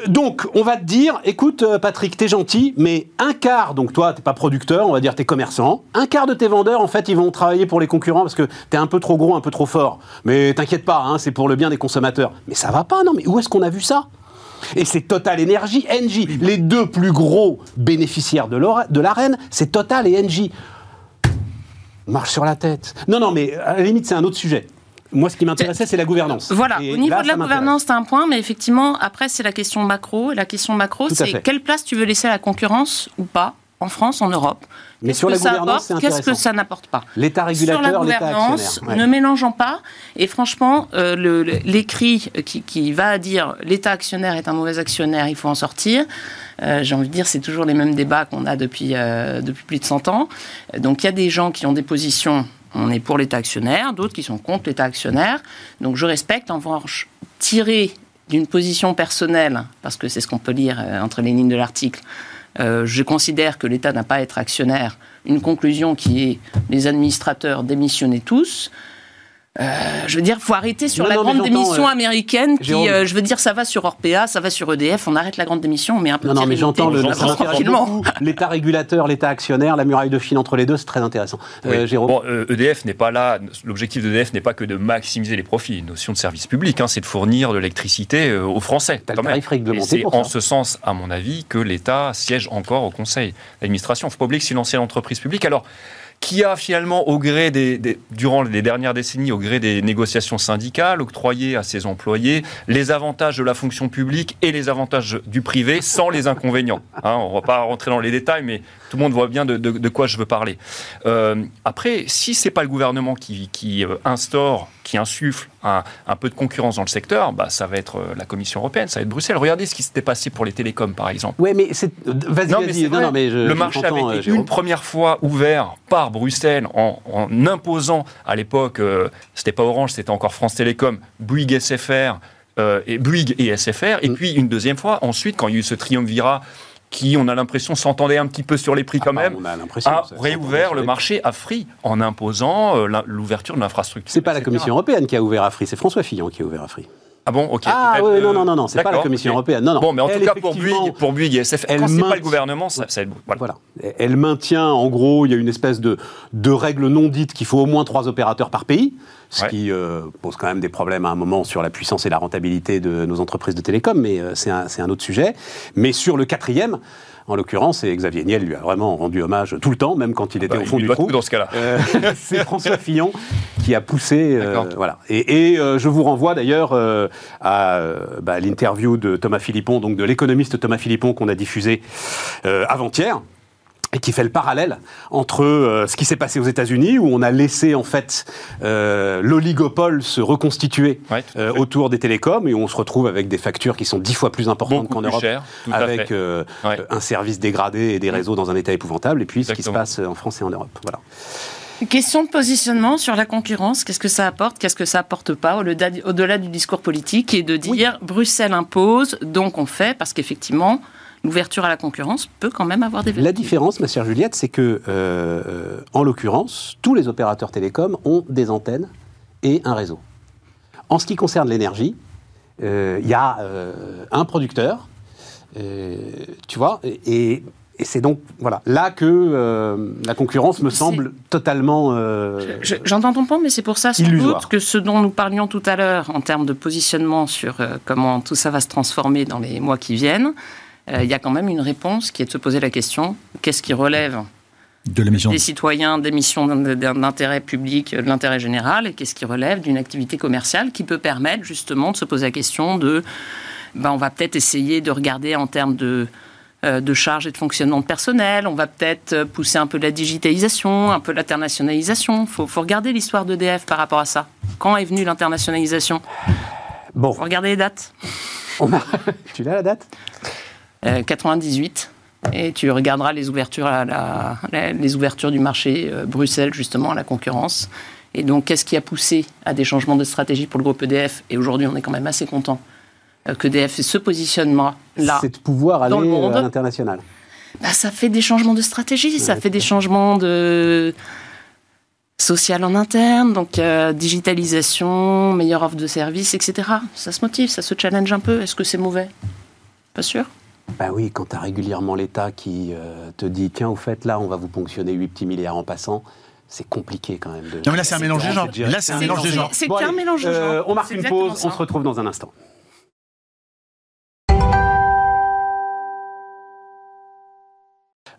Donc, on va te dire, écoute, euh, Patrick, t'es gentil, mais un quart, donc toi, t'es pas producteur, on va dire t'es commerçant, un quart de tes vendeurs, en fait, ils vont travailler pour les concurrents parce que t'es un peu trop gros, un peu trop fort. Mais t'inquiète pas, hein, c'est pour le bien des consommateurs. Mais ça va pas, non Mais où est-ce qu'on a vu ça? Et c'est Total Energy, Engie. Les deux plus gros bénéficiaires de de l'arène, c'est Total et Engie. Marche sur la tête. Non, non, mais à la limite, c'est un autre sujet. Moi, ce qui m'intéressait, c'est la gouvernance. Voilà, Et au niveau là, de la gouvernance, c'est un point, mais effectivement, après, c'est la question macro. La question macro, c'est quelle place tu veux laisser à la concurrence ou pas en France, en Europe? Mais sur la gouvernance, Qu'est-ce que ça n'apporte pas? L'État régulateur, Sur la l'État gouvernance, actionnaire. ne mélangeons pas. Et franchement, euh, l'écrit qui, qui va dire l'État actionnaire est un mauvais actionnaire, il faut en sortir. euh, J'ai envie de dire, c'est toujours les mêmes débats qu'on a depuis, euh, depuis plus de 100 ans. Donc il y a des gens qui ont des positions, on est pour l'État actionnaire, d'autres qui sont contre l'État actionnaire. Donc je respecte. En revanche, tirer d'une position personnelle, parce que c'est ce qu'on peut lire euh, entre les lignes de l'article, euh, je considère que l'État n'a pas à être actionnaire. Une conclusion qui est les administrateurs démissionner tous. Euh, je veux dire, faut arrêter sur Non, la non, grande démission euh, américaine qui, euh, je veux dire, ça va sur Orpea, ça va sur EDF, on arrête la grande démission, on met un peu Non, de non, mais j'entends le. L'État régulateur, l'État actionnaire, la muraille de Chine entre les deux, c'est très intéressant. Euh, Oui. Jérôme Bon, euh, EDF n'est pas là. L'objectif d'EDF n'est pas que de maximiser les profits. Une notion de service public, hein, c'est de fournir de l'électricité aux Français. Quand même. Et c'est en ça. ce sens, à mon avis, que l'État siège encore au conseil d'administration. Il ne faut pas oublier que c'est une ancienne entreprise publique. Alors, qui a finalement, au gré des, durant les dernières décennies, au gré des négociations syndicales, octroyé à ses employés les avantages de la fonction publique et les avantages du privé sans les inconvénients. Hein, on ne va pas rentrer dans les détails, mais tout le monde voit bien de, quoi je veux parler. Euh, après, si c'est pas le gouvernement qui, qui, euh, instaure, qui insuffle un, un peu de concurrence dans le secteur, bah, ça va être euh, la Commission européenne, ça va être Bruxelles. Regardez ce qui s'était passé pour les télécoms, par exemple. Ouais, mais c'est. Vas-y, Non, mais vas-y. Non, non, mais je. le je marché avait euh, été une première fois ouvert par Bruxelles en, en imposant, à l'époque, euh, c'était pas Orange, c'était encore France Télécom, Bouygues SFR, euh, et Bouygues et SFR, et Mm. puis une deuxième fois, ensuite, quand il y a eu ce triumvirat qui, on a l'impression, s'entendait un petit peu sur les prix quand Ah, même, On a réouvert le marché à Free en imposant euh, l'ouverture de l'infrastructure. C'est pas la. Commission européenne qui a ouvert à Free, c'est François Fillon qui a ouvert à Free. Ah bon, ok. Ah oui, euh, non, non, non, non, c'est pas la Commission européenne. Non, non. Bon, mais en Elle, tout cas, pour Bouygues, pour Bouygues et SFR, elle quand c'est pas maintient- le gouvernement, ça, ça aide beaucoup. Voilà. Voilà. Elle maintient, en gros, il y a une espèce de, de règle non dite qu'il faut au moins trois opérateurs par pays, ce Ouais. qui euh, pose quand même des problèmes à un moment sur la puissance et la rentabilité de nos entreprises de télécom, mais euh, c'est un, c'est un autre sujet. Mais sur le quatrième, en l'occurrence, et Xavier Niel lui a vraiment rendu hommage tout le temps, même quand il était Bah, au fond du trou. dans ce cas-là. Euh, c'est François Fillon qui a poussé. euh, voilà. Et, et, euh, je vous renvoie d'ailleurs à bah, l'interview de Thomas Philippon, donc de l'économiste Thomas Philippon qu'on a diffusé euh, avant-hier. Et qui fait le parallèle entre euh, ce qui s'est passé aux États-Unis, où on a laissé en fait euh, l'oligopole se reconstituer Ouais, euh, autour des télécoms, et on se retrouve avec des factures qui sont dix fois plus importantes qu'en Europe, cher, avec euh, Ouais. un service dégradé et des réseaux dans un état épouvantable, et puis ce qui se passe en France et en Europe. Voilà. Question de positionnement sur la concurrence, qu'est-ce que ça apporte, qu'est-ce que ça apporte pas, au-delà du, au-delà du discours politique, et de dire Bruxelles impose, donc on fait, parce qu'effectivement, l'ouverture à la concurrence peut quand même avoir des La vertus. différence, ma chère Juliette, c'est que, euh, euh, en l'occurrence, tous les opérateurs télécoms ont des antennes et un réseau. En ce qui concerne l'énergie, euh, il y a euh, un producteur, euh, tu vois, et, et c'est donc voilà là que euh, la concurrence me semble totalement. euh, Je- J'entends ton point, mais c'est pour ça, sans Illusoire. doute, que ce dont nous parlions tout à l'heure en termes de positionnement sur euh, comment tout ça va se transformer dans les mois qui viennent, euh, il y a quand même une réponse qui est de se poser la question qu'est-ce qui relève De des citoyens, des missions d'in- d'intérêt public, euh, de l'intérêt général, et qu'est-ce qui relève d'une activité commerciale qui peut permettre justement de se poser la question de, ben, on va peut-être essayer de regarder en termes de euh, de charges et de fonctionnement de personnel. On va peut-être pousser un peu la digitalisation, un peu l'internationalisation. Il faut, faut, regarder l'histoire d'EDF par rapport à ça. Quand est venue l'internationalisation? Bon. Faut regarder les dates. tu l'as la date? 98. Et tu regarderas les ouvertures, à la, les ouvertures du marché Bruxelles, justement, à la concurrence. Et donc, qu'est-ce qui a poussé à des changements de stratégie pour le groupe EDF Et aujourd'hui, on est quand même assez content euh, que EDF ait ce positionnement-là. C'est de pouvoir aller euh, à l'international. Bah, ça fait des changements de stratégie, ça fait des changements de social en interne, donc euh, digitalisation, meilleure offre de services, etc. Ça se motive, ça se challenge un peu. Est-ce que c'est mauvais? Pas sûr. Ben oui, quand tu as régulièrement l'État qui te dit tiens, au fait, là, on va vous ponctionner 8 petits milliards en passant, c'est compliqué quand même. De... Non, mais là, c'est un mélange des genres. Là, c'est un mélange des genres. C'est un mélange des genres. On marque une pause, on se retrouve dans un instant.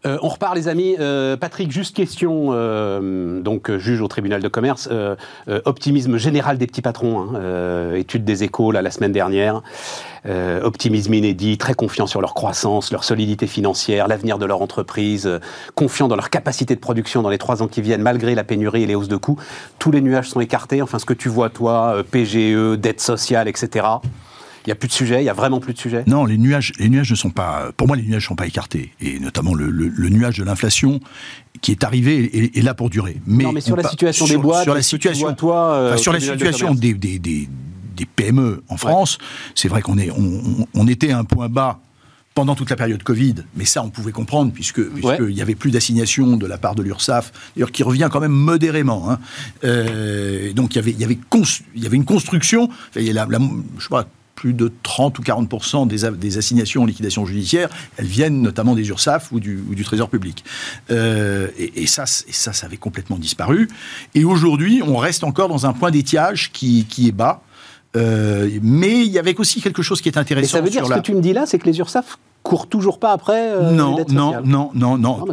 Euh, on repart, les amis. Euh, Patrick, juste question. Euh, donc, juge au tribunal de commerce. optimisme général des petits patrons. Hein, étude des échos la semaine dernière. optimisme inédit, très confiant sur leur croissance, leur solidité financière, l'avenir de leur entreprise, confiant dans leur capacité de production dans les trois ans qui viennent, malgré la pénurie et les hausses de coûts. Tous les nuages sont écartés. Enfin, ce que tu vois, toi, PGE, dette sociale, etc. Il n'y a plus de sujet, il n'y a vraiment plus de sujet Non, les nuages, les nuages ne sont pas. Pour moi, les nuages ne sont pas écartés. Et notamment le, nuage de l'inflation qui est arrivé est, là pour durer. Mais non, mais sur la situation des boîtes, sur la situation, toi, euh, sur la situation des, des, des, PME en France, c'est vrai qu'on est, on, on, était à un point bas pendant toute la période Covid, mais ça on pouvait comprendre puisque puisqu'il n'y avait plus d'assignation de la part de l'URSSAF, d'ailleurs qui revient quand même modérément. Hein. Euh, donc il y avait il y avait il y avait une construction, y la, je sais pas plus de 30 ou 40 des, des, assignations en liquidation judiciaire, elles viennent notamment des URSAF ou du, ou du Trésor public. Euh, et, ça, et ça, ça avait complètement disparu. Et aujourd'hui, on reste encore dans un point d'étiage qui, qui est bas. Euh, mais il y avait aussi quelque chose qui est intéressant. Mais ça veut dire ce que tu me dis là, c'est que les URSAF court toujours pas après euh, non, non, non, non, non,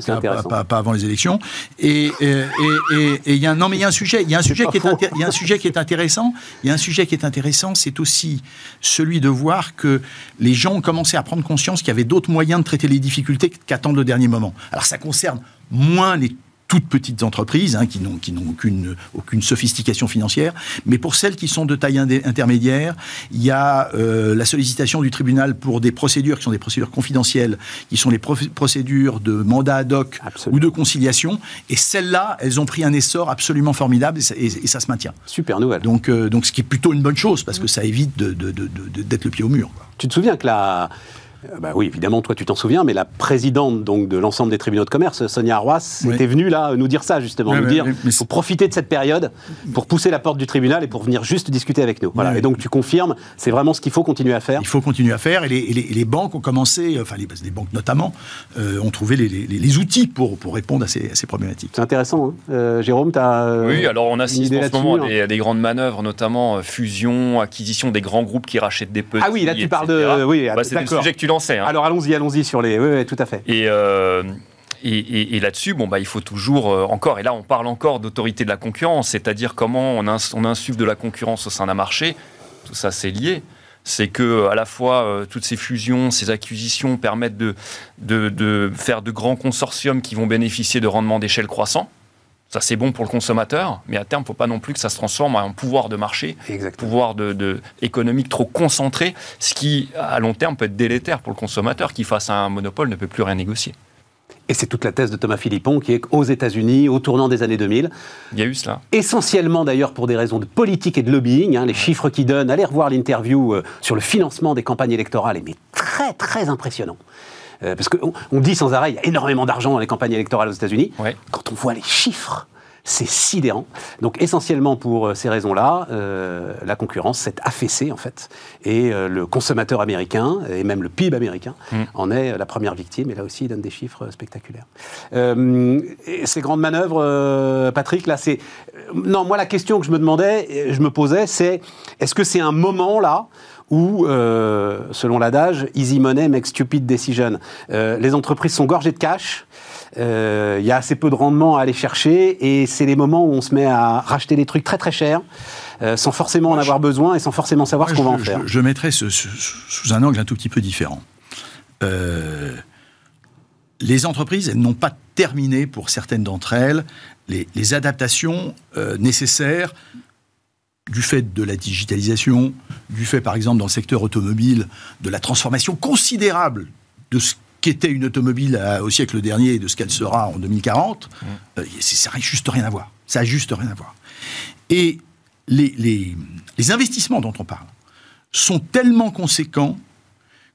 pas, pas, avant les élections. Et il y a non, mais il y a un sujet, il y a un sujet qui est, il y a un sujet qui est intéressant. Il y a un sujet qui est intéressant, c'est aussi celui de voir que les gens ont commencé à prendre conscience qu'il y avait d'autres moyens de traiter les difficultés qu'attendre le dernier moment. Alors ça concerne moins les toutes petites entreprises hein, qui n'ont aucune aucune sophistication financière, mais pour celles qui sont de taille intermédiaire, il y a euh, la sollicitation du tribunal pour des procédures qui sont des procédures confidentielles, qui sont les procédures de mandat ad hoc ou de conciliation, et celles-là, elles ont pris un essor absolument formidable et ça, se maintient. Super nouvelle. Donc euh, donc ce qui est plutôt une bonne chose parce que ça évite d'être de, de, le pied au mur. Tu te souviens que la bah oui, évidemment, toi tu t'en souviens, mais la présidente donc de l'ensemble des tribunaux de commerce, Sonia Arroas, était venue là nous dire ça justement, nous dire il faut profiter de cette période pour pousser la porte du tribunal et pour venir juste discuter avec nous. Voilà. Et donc tu confirmes, c'est vraiment ce qu'il faut continuer à faire. Il faut continuer à faire et les, banques ont commencé, enfin les, banques notamment, euh, ont trouvé les, outils pour, pour répondre à ces, problématiques. C'est intéressant, hein. euh, Jérôme, tu as Oui, alors on assiste en ce moment à des, grandes manœuvres, notamment fusion, acquisition des grands groupes qui rachètent des petits. Ah oui, là tu parles de, oui, bah, c'est le sujet que tu Hein. Alors allons-y, allons-y sur les. Oui, tout à fait. Euh, et. et, là-dessus, bon, bah, il faut toujours euh, encore, et là on parle encore d'autorité de la concurrence, c'est-à-dire comment on, on, insuffle de la concurrence au sein d'un marché, tout ça c'est lié. C'est que à la fois euh, toutes ces fusions, ces acquisitions permettent de, de, de, faire de grands consortiums qui vont bénéficier de rendements d'échelle croissants, ça, c'est bon pour le consommateur, mais à terme, il ne faut pas non plus que ça se transforme en pouvoir de marché, Exactement. pouvoir de, économique trop concentré, ce qui, à long terme, peut être délétère pour le consommateur qui, face à un monopole, ne peut plus rien négocier. Et c'est toute la thèse de Thomas Philippon qui est aux États-Unis, au tournant des années 2000. Il y a eu cela. Essentiellement d'ailleurs pour des raisons de politique et de lobbying. Hein, les chiffres qui donnent, allez revoir l'interview euh, sur le financement des campagnes électorales, mais très très impressionnant. Euh, parce qu'on on dit sans arrêt, il y a énormément d'argent dans les campagnes électorales aux États-Unis. Quand on voit les chiffres, c'est sidérant. Donc essentiellement pour euh, ces raisons-là, euh, la concurrence s'est affaissée en fait, et le consommateur américain et même le PIB américain mm. en est la première victime. Et là aussi, il donne des chiffres spectaculaires. ces grandes manœuvres, Patrick, là, c'est non. Moi, la question que je me demandais, je me posais, c'est est-ce que c'est un moment là où, euh, selon l'adage, easy money makes stupid decision. Euh, les entreprises sont gorgées de cash, euh, il y a assez peu de rendement à aller chercher, et c'est les moments où on se met à racheter des trucs très très chers. sans forcément en avoir besoin et sans forcément savoir ce qu'on va en faire. Je, mettrais ce, sous un angle un tout petit peu différent. les entreprises, elles n'ont pas terminé, pour certaines d'entre elles, les, les adaptations nécessaires du fait de la digitalisation, du fait, par exemple, dans le secteur automobile, de la transformation considérable de ce qu'était une automobile à- au siècle dernier et de ce qu'elle sera en 2040, euh, c'est- ça n'a juste rien à voir. Ça n'a juste rien à voir. Et les, les- les investissements dont on parle sont tellement conséquents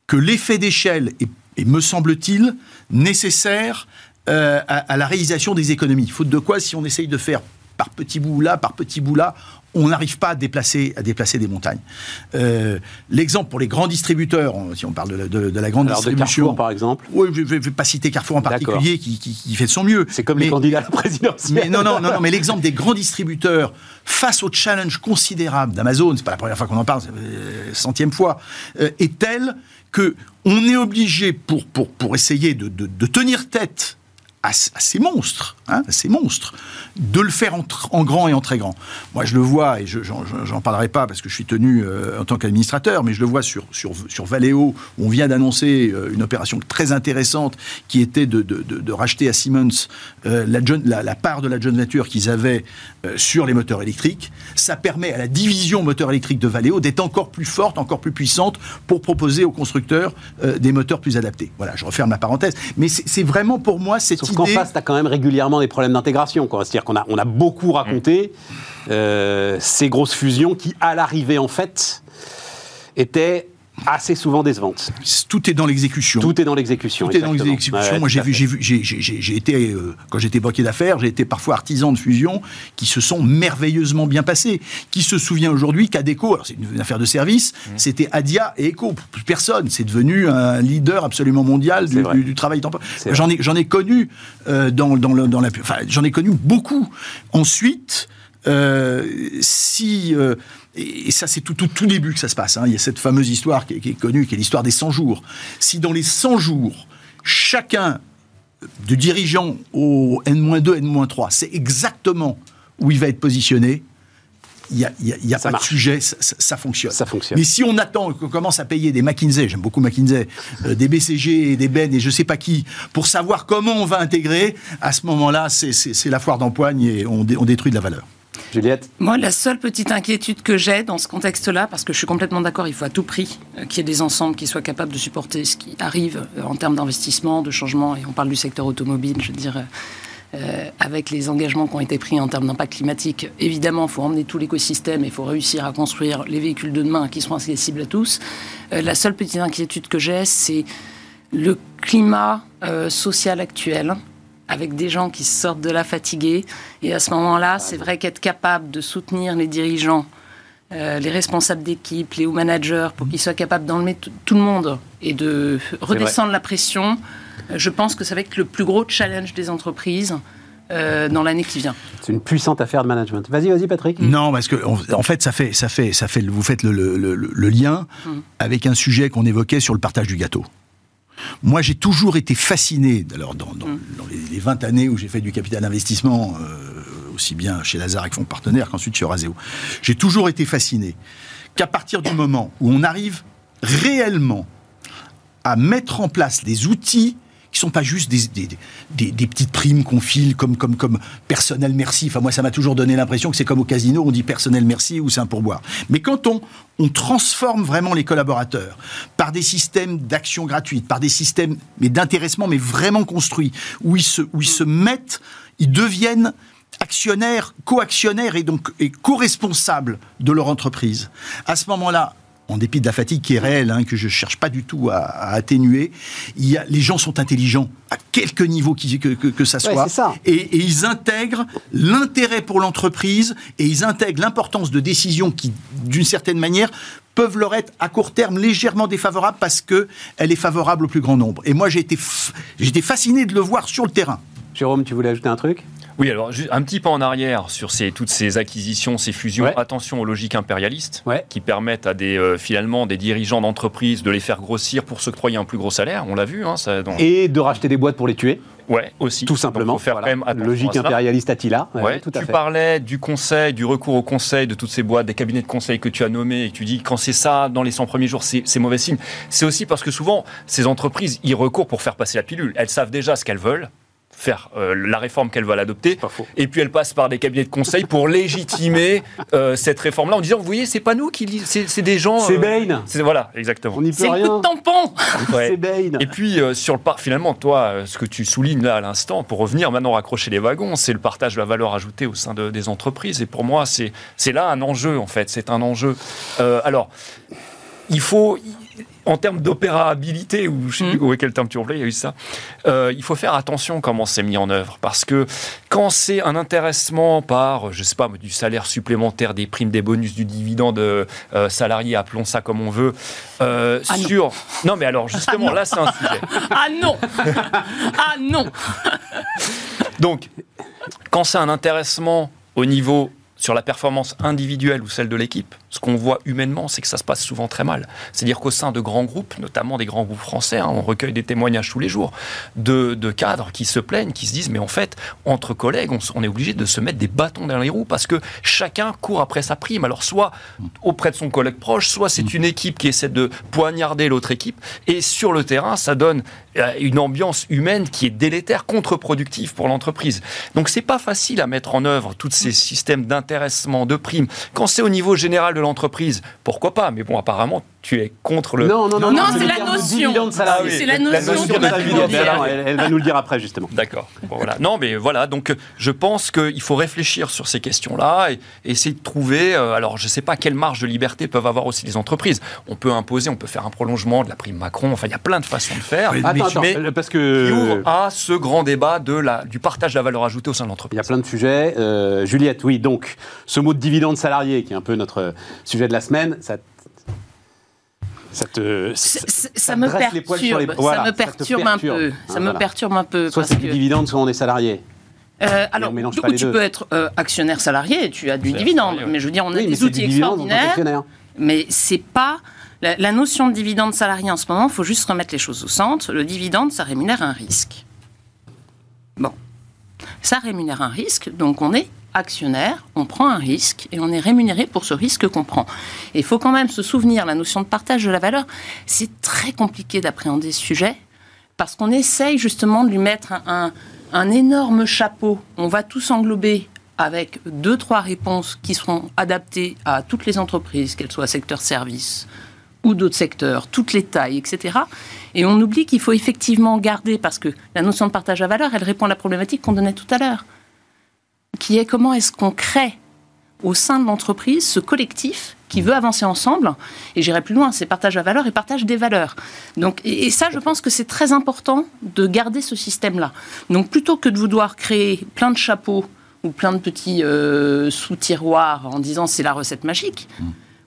que l'effet d'échelle est, est, me semble-t-il, nécessaire euh, à, à la réalisation des économies. Faute de quoi, si on essaye de faire par petits bouts là, par petits bouts là, on n'arrive pas à déplacer, à déplacer des montagnes. Euh, L'exemple pour les grands distributeurs, si on parle de la, de- de la grande Alors de distribution. Carrefour, par exemple. Oui, je ne vais pas citer Carrefour en particulier, qui, qui- qui fait de son mieux. C'est comme Mais- les candidats à la présidentielle. mais non, non, non, non, mais l'exemple des grands distributeurs face au challenge considérable d'Amazon, c'est pas la première fois qu'on en parle, c'est la centième fois, euh, est tel que on est obligé pour, pour, pour essayer de- de tenir tête à, ces monstres, hein, à ces monstres, de le faire en, grand et en très grand. Moi, je le vois, et je j'en parlerai pas parce que je suis tenu euh, en tant qu'administrateur, mais je le vois sur, sur, sur Valeo, où on vient d'annoncer euh, une opération très intéressante qui était de, de, de- racheter à Siemens euh, la, la, part de la joint venture qu'ils avaient sur les moteurs électriques. Ça permet à la division moteur électrique de Valeo d'être encore plus forte, encore plus puissante pour proposer aux constructeurs des moteurs plus adaptés. Voilà, je referme la parenthèse. Mais c'est vraiment pour moi cette Sauf qu'en face, tu as quand même régulièrement des problèmes d'intégration. C'est-à-dire qu'on a, on a beaucoup raconté euh, ces grosses fusions qui, à l'arrivée, en fait, étaient assez souvent décevantes. Tout est dans l'exécution. Tout est dans l'exécution. Tout est dans l'exécution. Ouais, Moi, j'ai vu, j'ai vu, j'ai, été euh, quand j'étais banquier d'affaires, j'ai été parfois artisan de fusion qui se sont merveilleusement bien passées. Qui se souvient aujourd'hui qu'Adeco, alors c'est une, affaire de service, Mmh. c'était Adia et Eco. Plus personne. C'est devenu un leader absolument mondial du, vrai. du- du travail temporaire. J'en ai, j'en ai connu euh, dans, dans, le- dans la, enfin, j'en ai connu beaucoup. Ensuite. euh, si euh, et ça c'est tout, tout, tout début que ça se passe. hein. Il y a cette fameuse histoire qui est, qui est connue, qui est l'histoire des 100 jours. Si dans les 100 jours, chacun du dirigeant au N-2, N-3 sait exactement où il va être positionné, il n'y a, y a- y pas marche. de sujet, ça, ça- ça fonctionne. Ça fonctionne. Mais si on attend qu'on commence à payer des McKinsey, j'aime beaucoup McKinsey, euh, des BCG et des Ben et je sais pas qui, pour savoir comment on va intégrer, à ce moment-là, c'est- c'est c'est la foire d'empoigne et on, dé- on détruit de la valeur. Juliette Moi, la seule petite inquiétude que j'ai dans ce contexte-là, parce que je suis complètement d'accord, il faut à tout prix euh, qu'il y ait des ensembles qui soient capables de supporter ce qui arrive euh, en termes d'investissement, de changement, et on parle du secteur automobile, je veux dire, euh, avec les engagements qui ont été pris en termes d'impact climatique. Évidemment, il faut emmener tout l'écosystème et il faut réussir à construire les véhicules de demain qui seront accessibles à tous. La seule petite inquiétude que j'ai, c'est le climat social actuel avec des gens qui sortent de là fatigués. Et à ce moment-là, c'est vrai qu'être capable de soutenir les dirigeants, euh, les responsables d'équipe, les hauts managers, pour qu'ils soient capables d'enlever tout le monde et de redescendre la pression, euh, je pense que ça va être le plus gros challenge des entreprises euh, dans l'année qui vient. C'est une puissante affaire de management. Vas-y, vas-y, Patrick. Non, parce que en en fait, ça fait, ça fait, ça fait, vous faites le, le- le- le lien avec un sujet qu'on évoquait sur le partage du gâteau. Moi, j'ai toujours été fasciné, alors dans, dans- dans les, les 20 années où j'ai fait du capital investissement, euh, aussi bien chez Lazare avec Fonds Partenaires qu'ensuite chez Euraseo, j'ai toujours été fasciné qu'à partir du moment où on arrive réellement à mettre en place des outils qui sont pas juste des, des, des- petites primes qu'on file comme, comme, comme personnel merci. Enfin, moi, ça m'a toujours donné l'impression que c'est comme au casino, on dit personnel merci ou c'est un pourboire. Mais quand on, on transforme vraiment les collaborateurs par des systèmes d'action gratuite, par des systèmes mais d'intéressement, mais vraiment construits, où ils se, où ils se mettent, ils deviennent actionnaires, co-actionnaires et donc co-responsables de leur entreprise. À ce moment-là, en dépit de la fatigue qui est réelle, hein, que je cherche pas du tout à, à atténuer, il y a, les gens sont intelligents à quelque niveau qui- que, que, que ça soit, ça. Et, et ils intègrent l'intérêt pour l'entreprise et ils intègrent l'importance de décisions qui, d'une certaine manière, peuvent leur être à court terme légèrement défavorables parce que elle est favorable au plus grand nombre. Et moi, j'ai été, f- j'ai été fasciné de le voir sur le terrain. Jérôme, tu voulais ajouter un truc? Oui, alors un petit pas en arrière sur ces, toutes ces acquisitions, ces fusions. Ouais. Attention aux logiques impérialistes Ouais. qui permettent à des euh, finalement des dirigeants d'entreprise de les faire grossir pour s'octroyer un plus gros salaire. On l'a vu. Hein, ça, Et de racheter des boîtes pour les tuer Ouais, aussi. Tout simplement. Donc, faut faire Voilà. quand même Logique impérialiste Attila. Ouais, Ouais, tout à tu fait. parlais du conseil, du recours au conseil de toutes ces boîtes, des cabinets de conseil que tu as nommés, et tu dis quand c'est ça dans les 100 premiers jours, c'est c'est mauvais signe. C'est aussi parce que souvent, ces entreprises y recourent pour faire passer la pilule. Elles savent déjà ce qu'elles veulent faire euh, la réforme qu'elles veulent adopter pas faux. et puis elles passent par des cabinets de conseil pour légitimer euh, cette réforme là en disant vous voyez c'est pas nous qui li- c'est c'est des gens C'est euh, Bain. voilà exactement On n'y peut C'est le coup rien. de tampon Ouais. C'est Bain. Et puis, euh, sur le par finalement, toi, euh, ce que tu soulignes là à l'instant, pour revenir maintenant raccrocher les wagons, c'est le partage de la valeur ajoutée au sein de- des entreprises. Et pour moi, c'est c'est là un enjeu, en fait. C'est un enjeu. Euh, alors, il faut. En termes d'opérabilité, ou je sais plus quel terme tu emploies, il y a eu ça, euh, il faut faire attention comment c'est mis en œuvre. Parce que quand c'est un intéressement par, je sais pas, du salaire supplémentaire, des primes, des bonus, du dividende euh, salarié, appelons ça comme on veut, euh, Ah sur. Non, mais alors justement, là, c'est un sujet. Ah non Ah non Donc, quand c'est un intéressement au niveau sur la performance individuelle ou celle de l'équipe, ce qu'on voit humainement, c'est que ça se passe souvent très mal. C'est-à-dire qu'au sein de grands groupes, notamment des grands groupes français, hein, on recueille des témoignages tous les jours de, cadres qui se plaignent, qui se disent mais en fait, entre collègues, on, est obligé de se mettre des bâtons dans les roues parce que chacun court après sa prime. Alors soit auprès de son collègue proche, soit c'est une équipe qui essaie de poignarder l'autre équipe, et sur le terrain, ça donne euh, une ambiance humaine qui est délétère, contre-productive pour l'entreprise. Donc c'est pas facile à mettre en œuvre tous ces systèmes d'intéressement, de primes. Quand c'est au niveau général l'entreprise, pourquoi pas? Mais bon, apparemment, tu es contre le. Non, non, non, Non, c'est la notion. dividende salarié. Ah oui, C'est la la notion de. Elle, elle va nous le dire après, justement. D'accord. Bon, voilà. Non, mais voilà. Donc, je pense qu'il faut réfléchir sur ces questions-là et essayer de trouver. euh, alors, je ne sais pas quelle marge de liberté peuvent avoir aussi les entreprises. On peut imposer, on peut faire un prolongement de la prime Macron. Enfin, il y a plein de façons de faire. Attends, attends, mais euh, parce qui que ouvre à ce grand débat de la, du partage de la valeur ajoutée au sein de il y l'entreprise. a plein de sujets. Euh, Juliette, oui, donc ce mot de dividende salarié, qui est un peu notre sujet de la semaine, ça, ça te, Ça, ça- te ça me dresse les poils sur les- perturbe, voilà, ça me te perturbe un peu. Ah, Ça me voilà. perturbe un peu. soit c'est du que- dividende, soit on est salarié. Euh, alors, du coup, tu deux. peux être euh, actionnaire salarié, et tu as du C'est dividende. salarié, ouais. Mais je veux dire, on a oui, des outils extraordinaires. qu'actionnaire. Mais c'est pas la, la notion de dividende salarié en ce moment. Il faut juste remettre les choses au centre. Le dividende, ça rémunère un risque. Bon, ça rémunère un risque, donc on est actionnaire, on prend un risque et on est rémunéré pour ce risque qu'on prend. Et il faut quand même se souvenir, la notion de partage de la valeur, c'est très compliqué d'appréhender ce sujet parce qu'on essaye justement de lui mettre un, un- un énorme chapeau. On va tous englober avec deux, trois réponses qui seront adaptées à toutes les entreprises, qu'elles soient secteur service ou d'autres secteurs, toutes les tailles, etc. Et on oublie qu'il faut effectivement garder, parce que la notion de partage à valeur, elle répond à la problématique qu'on donnait tout à l'heure, qui est comment est-ce qu'on crée au sein de l'entreprise ce collectif qui veut avancer ensemble. Et j'irai plus loin, c'est partage à valeur et partage des valeurs. Donc, et, et ça, je pense que c'est très important de garder ce système-là. Donc plutôt que de vouloir créer plein de chapeaux ou plein de petits euh, sous-tiroirs en disant c'est la recette magique,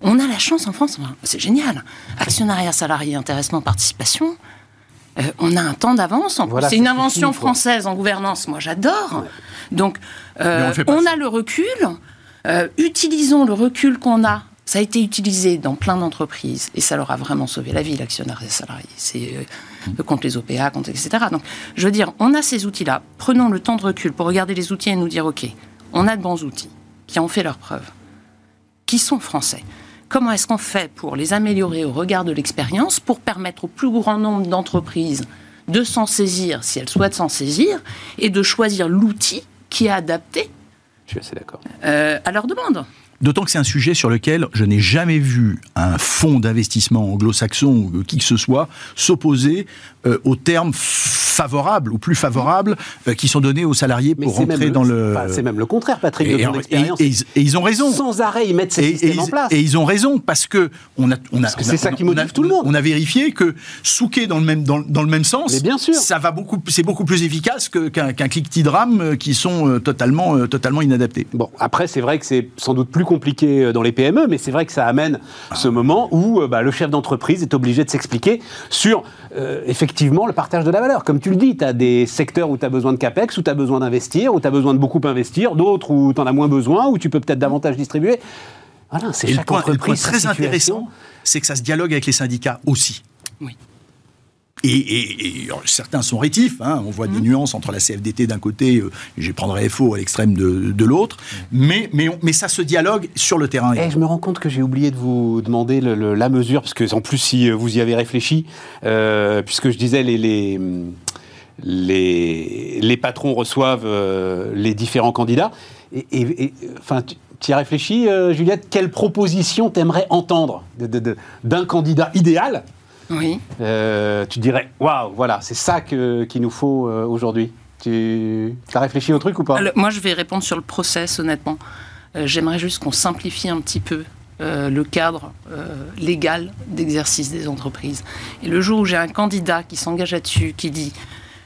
on a la chance en France, c'est génial. Actionnariat salarié, intéressement, participation. Euh, on a un temps d'avance. en plus. Voilà, c'est une invention française en gouvernance. Moi, j'adore. Donc, on euh, on a le recul. Euh, utilisons le recul qu'on a. Ça a été utilisé dans plein d'entreprises et ça leur a vraiment sauvé la vie, l'actionnariat salarié. C'est euh, contre les OPA, contre etc. Donc, je veux dire, on a ces outils-là. Prenons le temps de recul pour regarder les outils et nous dire, OK, on a de bons outils qui ont fait leurs preuves, qui sont français. Comment est-ce qu'on fait pour les améliorer au regard de l'expérience, pour permettre au plus grand nombre d'entreprises de s'en saisir si elles souhaitent s'en saisir et de choisir l'outil qui est adapté Je suis assez d'accord. euh, à leur demande? D'autant que c'est un sujet sur lequel je n'ai jamais vu un fonds d'investissement anglo-saxon ou qui que ce soit s'opposer euh, aux termes favorables ou plus favorables euh, qui sont donnés aux salariés pour rentrer dans le. enfin, c'est même le contraire, Patrick, de Et, ton et- expérience. et ils- et ils ont raison. Sans arrêt, ils mettent ces systèmes en place. et ils ont raison parce que on a, on a, c'est ça on a- qui motive on a- tout le monde. On a vérifié que souquer dans le même dans, dans le même sens, Mais bien sûr. ça va beaucoup, c'est beaucoup plus efficace qu'un qu'un cliquetis drame euh, qui sont totalement totalement inadaptés. Bon, après, c'est vrai que c'est sans doute plus compliqué euh, dans les PME, mais c'est vrai que ça amène ce moment où euh, bah, le chef d'entreprise est obligé de s'expliquer sur, euh, effectivement, le partage de la valeur. Comme tu le dis, tu as des secteurs où tu as besoin de CAPEX, où tu as besoin d'investir, où tu as besoin de beaucoup investir, d'autres où tu en as moins besoin, où tu peux peut-être davantage distribuer. Voilà, c'est le chaque point, le entreprise. point très situation. intéressant, c'est que ça se dialogue avec les syndicats aussi. Oui. Et, et- et certains sont rétifs. hein. On voit des nuances entre la CFDT d'un côté, euh, et je prendrai FO à l'extrême de, de l'autre. Mais, mais, on- mais ça se dialogue sur le terrain. Eh, je me rends compte que j'ai oublié de vous demander le- le- la mesure, parce que en plus, si euh, vous y avez réfléchi, euh, puisque je disais les, les, les, les patrons reçoivent euh, les différents candidats. Et, et- et, enfin, tu y as réfléchi, euh, Juliette? Quelle proposition t'aimerais entendre d'un candidat idéal Oui. Euh, Tu dirais, waouh, voilà, c'est ça que- qu'il nous faut euh, aujourd'hui. Tu as réfléchi au truc ou pas? Alors, moi, je vais répondre sur le process, honnêtement. Euh, J'aimerais juste qu'on simplifie un petit peu euh, le cadre légal d'exercice des entreprises. Et le jour où j'ai un candidat qui s'engage là-dessus, qui dit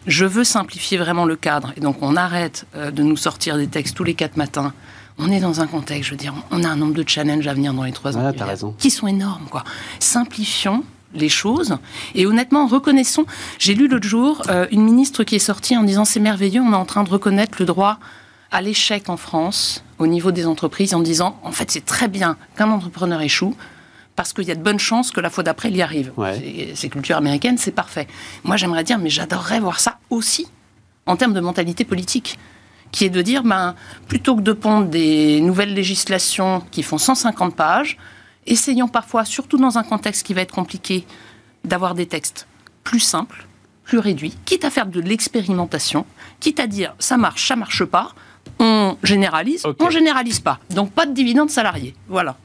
je veux simplifier vraiment le cadre, et donc on arrête de nous sortir des textes tous les quatre matins. On est dans un contexte, je veux dire, on a un nombre de challenges à venir dans les trois ans raison. qui sont énormes, quoi. Simplifions les choses et honnêtement reconnaissons. J'ai lu l'autre jour euh, une ministre qui est sortie en disant c'est merveilleux, on est en train de reconnaître le droit à l'échec en France au niveau des entreprises en disant en fait c'est très bien qu'un entrepreneur échoue parce qu'il y a de bonnes chances que la fois d'après il y arrive. Ouais. C'est- C'est culture américaine, c'est parfait. Moi j'aimerais dire mais j'adorerais voir ça aussi en termes de mentalité politique qui est de dire, ben, plutôt que de pondre des nouvelles législations qui font 150 pages, essayons parfois, surtout dans un contexte qui va être compliqué, d'avoir des textes plus simples, plus réduits, quitte à faire de l'expérimentation, quitte à dire, ça marche, ça marche pas, on généralise, on généralise pas. Donc pas de dividendes salariés. Voilà.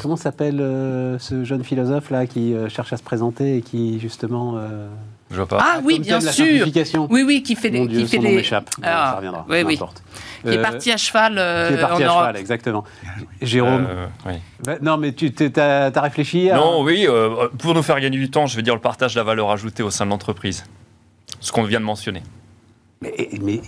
Comment s'appelle euh, ce jeune philosophe là qui euh, cherche à se présenter et qui justement euh, Je vois pas. Ah oui, bien sûr. Oui, oui, qui fait Mon Dieu, qui fait son nom m'échappe. Ah, ça reviendra. oui, oui. qui est Euh, parti à cheval, euh, qui est parti en à Europe. cheval, exactement. Jérôme. Euh, oui. Bah, non, mais tu as, réfléchi à... Non, oui, euh, pour nous faire gagner du temps, je vais dire le partage de la valeur ajoutée au sein de l'entreprise. Ce qu'on vient de mentionner. Mais,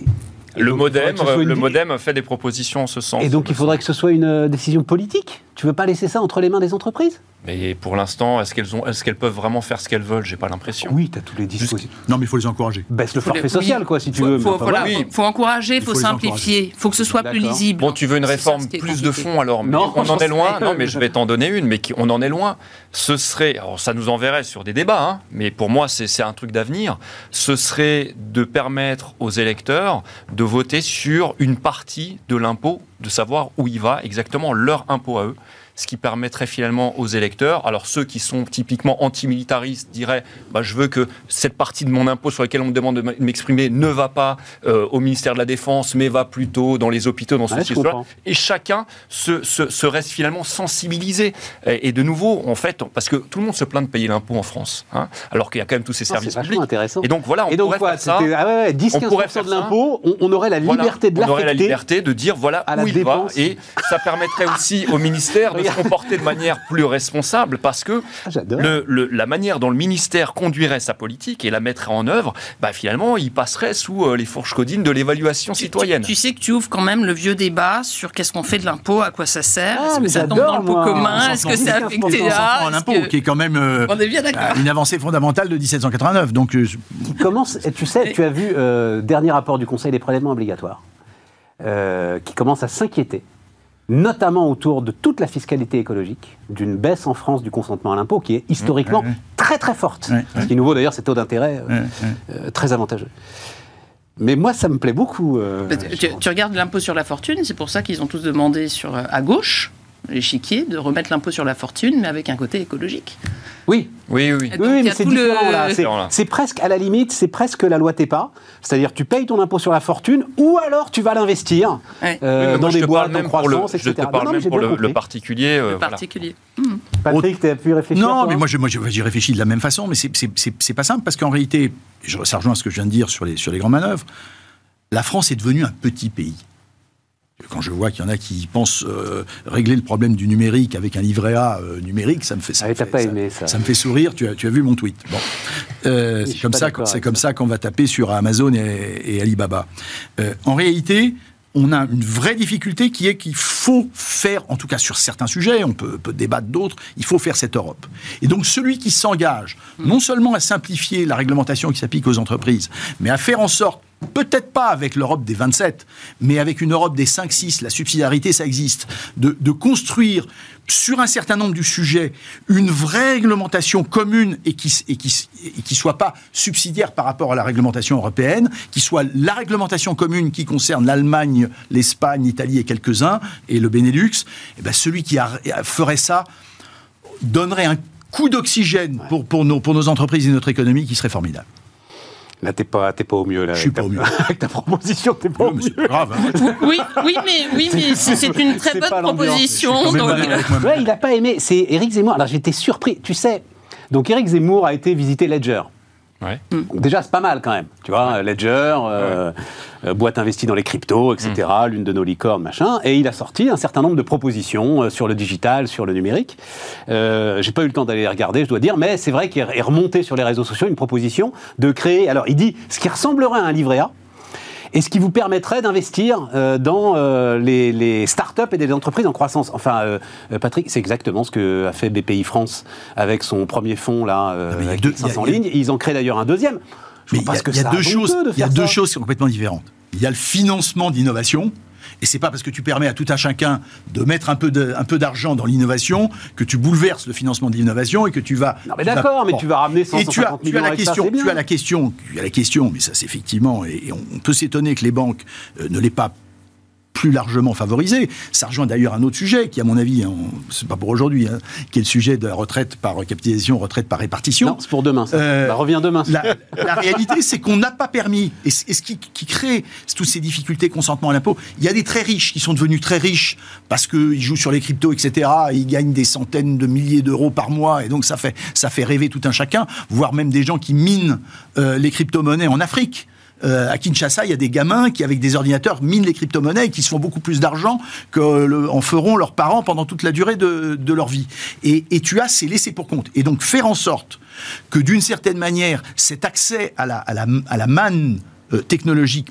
Le modem, une- le modem fait des propositions en ce sens. Et donc il faudrait que ce soit une décision politique? Tu veux pas laisser ça entre les mains des entreprises? Mais pour l'instant, est-ce qu'elles ont, est-ce qu'elles peuvent vraiment faire ce qu'elles veulent? J'ai pas l'impression. Oui, tu as tous les dispositifs. Non, mais il faut les encourager. Baisse le forfait social, oui. quoi, si tu veux. Faut, enfin, voilà, voilà. oui. faut, faut encourager, il faut, simplifier, il faut que ce soit plus lisible. Bon, tu veux une réforme plus de fond alors mais Non, on en est loin. Non, mais je vais t'en donner une, mais qui, on en est loin. Ce serait, alors ça nous enverrait sur des débats, hein, mais pour moi c'est un truc d'avenir. Ce serait de permettre aux électeurs de voter sur une partie de l'impôt, de savoir où il va exactement leur impôt à eux. Ce qui permettrait finalement aux électeurs, alors ceux qui sont typiquement antimilitaristes diraient bah, je veux que cette partie de mon impôt sur laquelle on me demande de m'exprimer ne va pas euh, au ministère de la Défense, mais va plutôt dans les hôpitaux, dans cela comprends. et chacun se, se- se reste finalement sensibilisé. Et, et de nouveau, en fait, parce que tout le monde se plaint de payer l'impôt en France, hein, alors qu'il y a quand même tous ces Non, services publics. intéressant. Et donc voilà, on Et donc pourrait quoi faire ça. ah ouais, ouais, 10-15% On pourrait faire de l'impôt, on, on aurait la Voilà, liberté de on aurait la liberté de dire voilà à où il dépense. va et ça permettrait aussi au ministère de se comporter de manière plus responsable parce que Ah, J'adore. le- le- la manière dont le ministère conduirait sa politique et la mettrait en œuvre, bah, finalement il passerait sous euh, les fourches codines de l'évaluation citoyenne. Tu, tu sais que tu ouvres quand même le vieux débat sur qu'est-ce qu'on fait de l'impôt, à quoi ça sert, Ah, est-ce que ça tombe dans le pot moi. commun, On est-ce que c'est affecté à... un est-ce impôt que- qui est quand même euh, On est bien d'accord. une avancée fondamentale de 1789. Donc, euh, qui commence, tu sais, tu as vu euh, dernier rapport du Conseil des prélèvements obligatoires, euh, qui commence à s'inquiéter, notamment autour de toute la fiscalité écologique, d'une baisse en France du consentement à l'impôt qui est historiquement très très forte. Ce qui est nouveau d'ailleurs, c'est taux d'intérêt euh, euh, très avantageux. Mais moi, ça me plaît beaucoup. euh, Tu, tu- tu regardes l'impôt sur la fortune, c'est pour ça qu'ils ont tous demandé sur, euh, à gauche, l'échiquier, de remettre l'impôt sur la fortune, mais avec un côté écologique. Oui, Oui, oui, oui. Oui, donc, y mais c'est le- différent là. C'est- presque, à la limite, c'est presque la loi TEPA. C'est-à-dire, tu payes ton impôt sur la fortune ou alors tu vas l'investir Ouais. euh, Oui, dans des te boîtes en même pour le, croissance, je etc. te parle Non, non, même pour le, le particulier. euh, Le voilà. particulier. Patrick, tu as pu réfléchir Non, mais moi, j'y réfléchis de la même façon, mais c'est- c'est c'est- c'est pas simple parce qu'en réalité, je, ça rejoint ce que je viens de dire sur les, sur les grandes manœuvres, la France est devenue un petit pays. Quand je vois qu'il y en a qui pensent euh, régler le problème du numérique avec un livret A euh, numérique, ça me fait ça. Ah, me fait- pas ça- aimé, ça. me fait sourire. Tu as, tu as vu mon tweet. Bon, Euh, c'est comme ça, c'est comme ça. ça qu'on va taper sur Amazon et, et Alibaba. En réalité, on a une vraie difficulté qui est qu'il faut faire, en tout cas sur certains sujets, on peut, peut débattre d'autres, il faut faire cette Europe. Et donc celui qui s'engage non seulement à simplifier la réglementation qui s'applique aux entreprises, mais à faire en sorte peut-être pas avec l'Europe des 27, mais avec une Europe des 5-6, la subsidiarité, ça existe, de, de, construire sur un certain nombre de sujets une vraie réglementation commune et qui et qui, et qui soit pas subsidiaire par rapport à la réglementation européenne, qui soit la réglementation commune qui concerne l'Allemagne, l'Espagne, l'Italie et quelques-uns, et le Benelux, et eh ben celui qui a, ferait ça donnerait un coup d'oxygène pour, pour, nos, pour nos entreprises et notre économie qui serait formidable. Là, t'es pas, pas au mieux. Là, je suis pas au mieux. Avec ta proposition, t'es pas au mieux. grave. Hein. oui, oui, mais, oui, mais c'est une très bonne proposition. Donc... Ouais, il n'a pas aimé. C'est Éric Zemmour. Alors, j'étais surpris. Tu sais, donc Éric Zemmour a été visiter Ledger. Ouais. Déjà, c'est pas mal quand même. Tu vois, Ledger, euh, euh, boîte investie dans les cryptos, etc., mm. l'une de nos licornes, machin. Et il a sorti un certain nombre de propositions euh, sur le digital, sur le numérique. J'ai pas eu le temps d'aller les regarder, je dois dire, mais c'est vrai qu'il est remonté sur les réseaux sociaux une proposition de créer. Alors, il dit ce qui ressemblerait à un livret A et ce qui vous permettrait d'investir euh, dans euh, les, les start-up et des entreprises en croissance. Enfin, euh, Patrick, c'est exactement ce que a fait BPI France avec son premier fonds là, ah, avec deux, 500 lignes. Ils en créent d'ailleurs un deuxième. Je mais il y a, deux choses. Il y a deux choses qui sont complètement différentes. Il y a le financement d'innovation et c'est pas parce que tu permets à tout un chacun de mettre un peu d'argent dans l'innovation que tu bouleverses le financement d'innovation et que tu vas. Non mais d'accord, mais tu vas ramener 150 et tu as, tu as la question, tu as la question, tu as la question, mais ça c'est effectivement, et, on peut s'étonner que les banques euh, ne l'aient pas plus largement favorisé. Ça rejoint d'ailleurs un autre sujet qui, à mon avis, hein, c'est pas pour aujourd'hui, hein, qui est le sujet de la retraite par capitalisation, retraite par répartition. Non, c'est pour demain. Ça. Euh, bah, revient demain. La, réalité, c'est qu'on n'a pas permis, et, ce qui, crée toutes ces difficultés consentement à l'impôt, il y a des très riches qui sont devenus très riches parce qu'ils jouent sur les cryptos, etc. Et ils gagnent des centaines de milliers d'euros par mois, et donc ça fait, ça fait rêver tout un chacun, voire même des gens qui minent euh, les crypto-monnaies en Afrique. Euh, à Kinshasa, il y a des gamins qui, avec des ordinateurs, minent les crypto-monnaies et qui se font beaucoup plus d'argent qu'en feront leurs parents pendant toute la durée de, leur vie. Et, tu as ces laissés pour compte. Et donc faire en sorte que, d'une certaine manière, cet accès à la, manne euh, technologique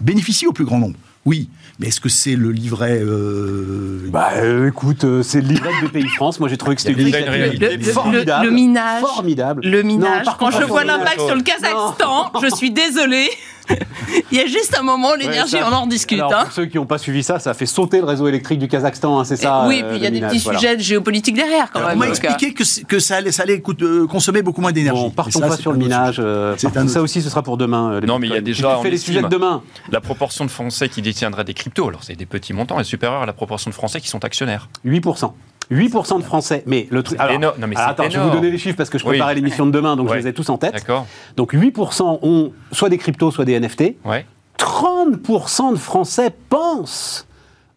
bénéficie au plus grand nombre. Oui, mais est-ce que c'est le livret euh... Bah euh, écoute, euh, c'est le livret de Pays France. Moi j'ai trouvé que c'était une initiative formidable. Le, minage. Formidable. Le minage. Quand je vois l'impact sur le Kazakhstan, je suis désolé. Il y a juste un moment, l'énergie, on en discute. Alors, hein. Pour ceux qui n'ont pas suivi ça, ça a fait sauter le réseau électrique du Kazakhstan, hein, c'est ça Oui, et puis il y a des petits sujets de géopolitique derrière quand même. On m'a expliqué que, que, ça allait, ça allait euh, consommer beaucoup moins d'énergie. Bon, partons pas sur le minage. Euh, ça aussi, ce sera pour demain. non, mais il y a déjà. Tu fais les sujets de demain. La proportion de Français qui détiendraient des cryptos, alors c'est des petits montants, est supérieure à la proportion de Français qui sont actionnaires. 8%. 8% de Français. Mais le truc. Alors, non, mais attends, je vais vous donner les chiffres parce que je préparais l'émission de demain, donc je les ai tous en tête. D'accord. Donc 8% ont soit des cryptos, soit des NFT. Ouais. 30% de Français pensent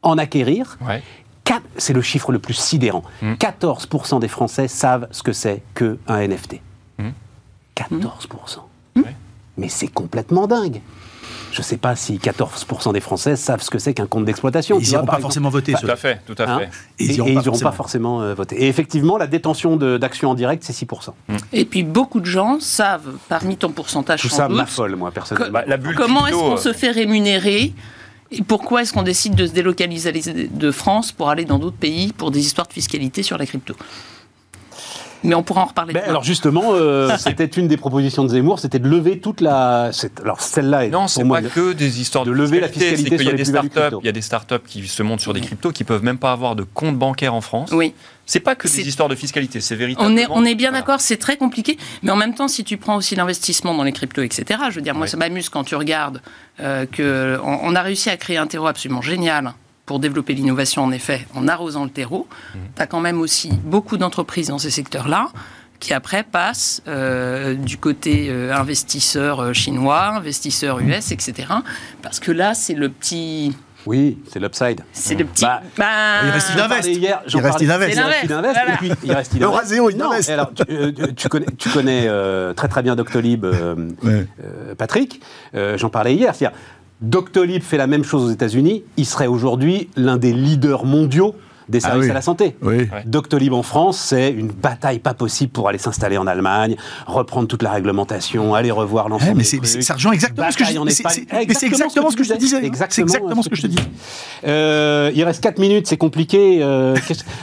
en acquérir. Ouais. C'est le chiffre le plus sidérant. 14% hmm. des Français savent ce que c'est qu'un NFT. 14%. Hmm. Mais c'est complètement dingue je ne sais pas si 14% des Français savent ce que c'est qu'un compte d'exploitation. Ils n'iront pas forcément voter. Tout à fait, tout à hein fait. et, ils n'iront pas, forcément euh, voter. Et effectivement, la détention d'actions en direct, c'est 6%. Et puis beaucoup de gens savent, parmi ton pourcentage Tout ça m'affole, moi, personnellement. Bah, comment est-ce qu'on euh, se fait rémunérer et pourquoi est-ce qu'on décide de se délocaliser de France pour aller dans d'autres pays pour des histoires de fiscalité sur la crypto mais on pourra en reparler. Ben, alors justement, euh, c'était une des propositions de Zemmour, c'était de lever toute la. Alors celle-là est. Non, c'est pas que des histoires de, lever la fiscalité. Il y a des startups, il y a des startups qui se montent sur des cryptos qui peuvent même pas avoir de compte bancaire en France. Oui. C'est pas que des histoires de fiscalité, c'est véritablement. On est, on est bien d'accord, c'est très compliqué, mais en même temps, si tu prends aussi l'investissement dans les cryptos, etc., je veux dire, moi, ça m'amuse quand tu regardes euh, qu'on on a réussi à créer un terreau absolument génial pour développer l'innovation, en effet, en arrosant le terreau. Mmh. Tu as quand même aussi beaucoup d'entreprises dans ces secteurs-là qui après passent euh, du côté euh, investisseur euh, chinois, investisseur US, etc. Parce que là, c'est le petit... Oui, c'est l'upside. C'est le petit. Bah, bah, il reste Idinvest. Hier, il reste Idinvest. Il reste Le Raseo, Idinvest. Alors, tu, connais, tu connais très très bien Doctolib, Patrick. J'en parlais hier. C'est-à-dire, Doctolib fait la même chose aux États-Unis, il serait aujourd'hui l'un des leaders mondiaux des Ah services oui. à la santé. Oui. Doctolib en France, c'est une bataille pas possible pour aller s'installer en Allemagne, reprendre toute la réglementation, aller revoir l'ensemble. Eh, mais c'est- rejoint exactement ce que je mais c'est- exactement ce que je te disais. Exactement C'est exactement ce que je te dis. Euh, il reste 4 minutes, c'est compliqué. euh,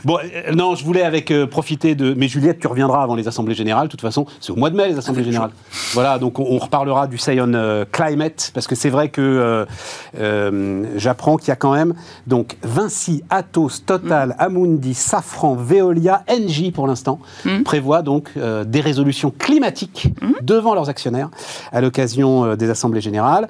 bon, euh, non, je voulais avec euh, profiter de. Mais Juliette, tu reviendras avant les assemblées générales. De toute façon, c'est au mois de mai les assemblées générales. Voilà, donc on, on reparlera du Say on euh, Climate parce que c'est vrai que euh, euh, j'apprends qu'il y a quand même donc Vinci, Atos, Total, Amundi, Safran, Veolia, Engie pour l'instant prévoient donc euh, des résolutions climatiques devant leurs actionnaires à l'occasion euh, des assemblées générales.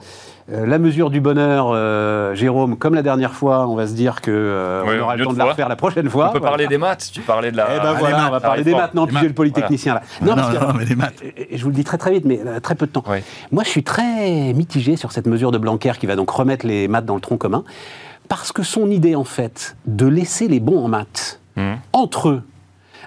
Euh, la mesure du bonheur, euh, Jérôme, comme la dernière fois, on va se dire que euh, Oui, on aura le temps de la refaire la prochaine fois. On peut Voilà. parler des maths, tu parlais de la... Eh ben les voilà, maths, on va parler des maths. Non, puis j'ai le polytechnicien là. Non, parce non, que- non, mais les maths. je vous le dis très très vite, mais euh, très peu de temps. Oui. Moi, je suis très mitigé sur cette mesure de Blanquer qui va donc remettre les maths dans le tronc commun, parce que son idée, en fait, de laisser les bons en maths Mhm. entre eux,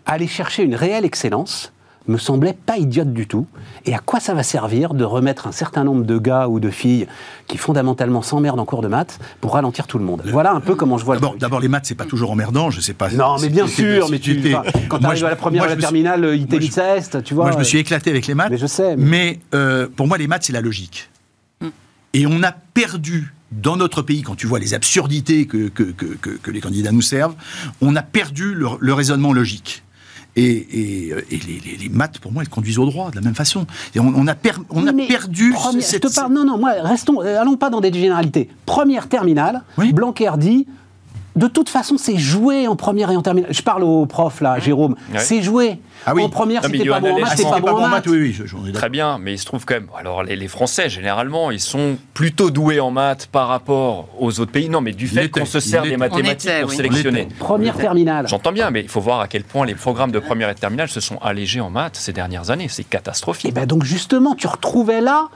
aller chercher une réelle excellence, me semblait pas idiote du tout. Et à quoi ça va servir de remettre un certain nombre de gars ou de filles qui fondamentalement s'emmerdent en cours de maths pour ralentir tout le monde? Voilà un peu comment je vois le D'abord, truc. d'abord, les maths, c'est pas toujours emmerdant, je sais pas. Non, mais bien c'est- sûr, mais tu, enfin, quand tu Moi, arrives je- à la première moi, à la me suis- terminale, euh, IT tu vois. Moi, je me euh, suis éclaté avec les maths. Mais je sais. Mais euh, pour moi, les maths, c'est la logique. Et on a perdu dans notre pays, quand tu vois les absurdités que, que, que, les candidats nous servent, on a perdu le, le raisonnement logique. Et, et, euh, et les, les- les maths, pour moi, elles conduisent au droit de la même façon. Et on, on a, per- on a perdu première- cette- je te parle, non, non, moi, restons, euh, allons pas dans des généralités. Première terminale, Oui. Blanquer dit. De toute façon, c'est joué en première et en terminale. Je parle au prof là, Jérôme. Ouais. C'est joué. Ah oui. En première, il y pas bon en maths, c'était c'était pas bon en maths. oui, oui, Très bien, mais il se trouve quand même. Alors, les, les Français, généralement, ils sont plutôt doués en maths par rapport aux autres pays. Non, mais du fait qu'on se sert des mathématiques était, pour oui. sélectionner. Première terminale. J'entends bien, mais il faut voir à quel point les programmes de première et de terminale se sont allégés en maths ces dernières années. C'est Et catastrophique. ben donc justement, tu retrouvais là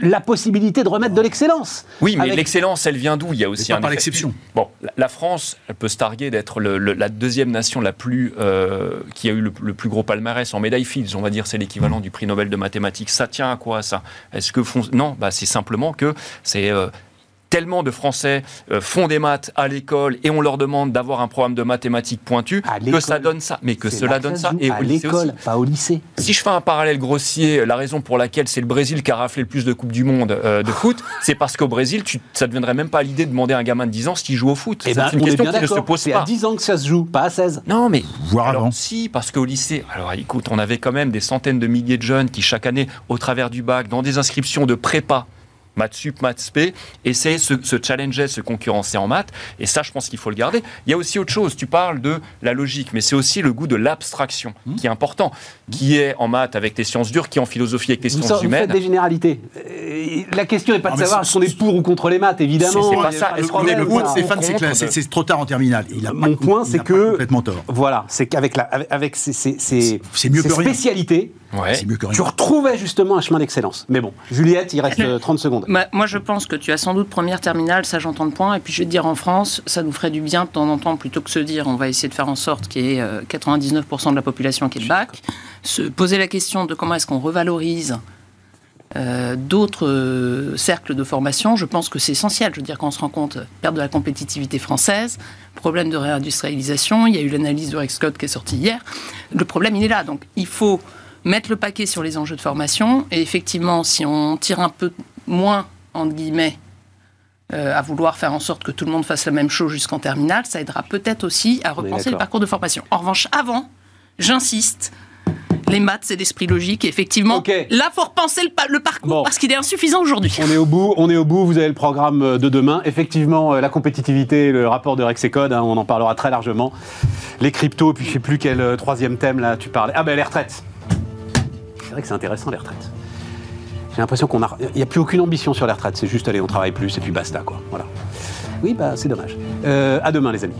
la possibilité de remettre de l'excellence. Oui, mais Avec- l'excellence, elle vient d'où? Il y a aussi pas un par l'exception. Bon, la- France, elle peut se targuer d'être le- le- la deuxième nation la plus euh, qui a eu le, le plus gros palmarès en médaille Fields. On va dire c'est l'équivalent du prix Nobel de mathématiques. Ça tient à quoi ça? Est-ce que font- non Bah c'est simplement que c'est euh, tellement de Français euh, font des maths à l'école et on leur demande d'avoir un programme de mathématiques pointu que ça donne ça. Mais que C'est cela donne ça. Et à au lycée l'école, aussi. pas au lycée. Si je fais un parallèle grossier, la raison pour laquelle c'est le Brésil qui a raflé le plus de Coupes du Monde euh, de foot, c'est parce qu'au Brésil, tu, ça ne deviendrait même pas l'idée de demander à un gamin de 10 ans s'il joue au foot. Eh c'est ben, une on est question qui ne se pose C'est à pas. 10 ans que ça se joue, pas à 16. Non, mais alors, avant. si, parce qu'au lycée, alors écoute, on avait quand même des centaines de milliers de jeunes qui chaque année, au travers du bac, dans des inscriptions de prépa, maths sup, maths spé, essayaient se, se challenger, se concurrencer en maths. Et ça, je pense qu'il faut le garder. Il y a aussi autre chose. Tu parles de la logique, mais c'est aussi le goût de l'abstraction qui est important, qui est en maths avec les sciences dures, qui est en philosophie avec les Vous, sciences vous humaines. faites des généralités. Euh, La question n'est pas de Ah, savoir si on est pour ou contre les maths, évidemment. C'est- c'est pas ça. qu'on problème, est Le le point de. Stéphane, c'est que c'est trop tard en terminale. Il a Mon pas- point, c'est que complètement tort. voilà, c'est qu'avec la, avec- ces que rien. spécialités, Ouais. Mieux que rien. tu retrouvais justement un chemin d'excellence. Mais bon, Juliette, il reste euh, 30 secondes. Bah, moi, je pense que tu as sans doute première terminale, ça j'entends le point. Et puis je vais te dire, en France, ça nous ferait du bien de temps en temps, plutôt que se dire on va essayer de faire en sorte qu'il y ait euh, 99% de la population qui ait le bac, se poser la question de comment est-ce qu'on revalorise euh, d'autres euh, cercles de formation. Je pense que c'est essentiel. Je veux dire, quand on se rend compte, euh, perte de la compétitivité française, problème de réindustrialisation, il y a eu l'analyse de Rex Scott qui est sortie hier. Le problème, il est là. Donc il faut mettre le paquet sur les enjeux de formation. Et effectivement, si on tire un peu moins, entre guillemets, euh, à vouloir faire en sorte que tout le monde fasse la même chose jusqu'en terminale, ça aidera peut-être aussi à repenser le parcours de formation. En revanche, avant, j'insiste, les maths, c'est l'esprit logique. Et effectivement, Ok. là, faut repenser le, pa- le parcours Bon. parce qu'il est insuffisant aujourd'hui. On est au bout, on est au bout. Vous avez le programme euh, de demain. Effectivement, euh, la compétitivité, le rapport de Rexecode, hein, on en parlera très largement. Les cryptos, puis je sais plus quel troisième thème là tu parlais. Ah ben les retraites. C'est vrai que c'est intéressant les retraites. J'ai l'impression qu'on n'y a plus aucune ambition sur les retraites. C'est juste allez, on travaille plus et puis basta quoi. Voilà. Oui, bah c'est dommage. Euh, à demain les amis.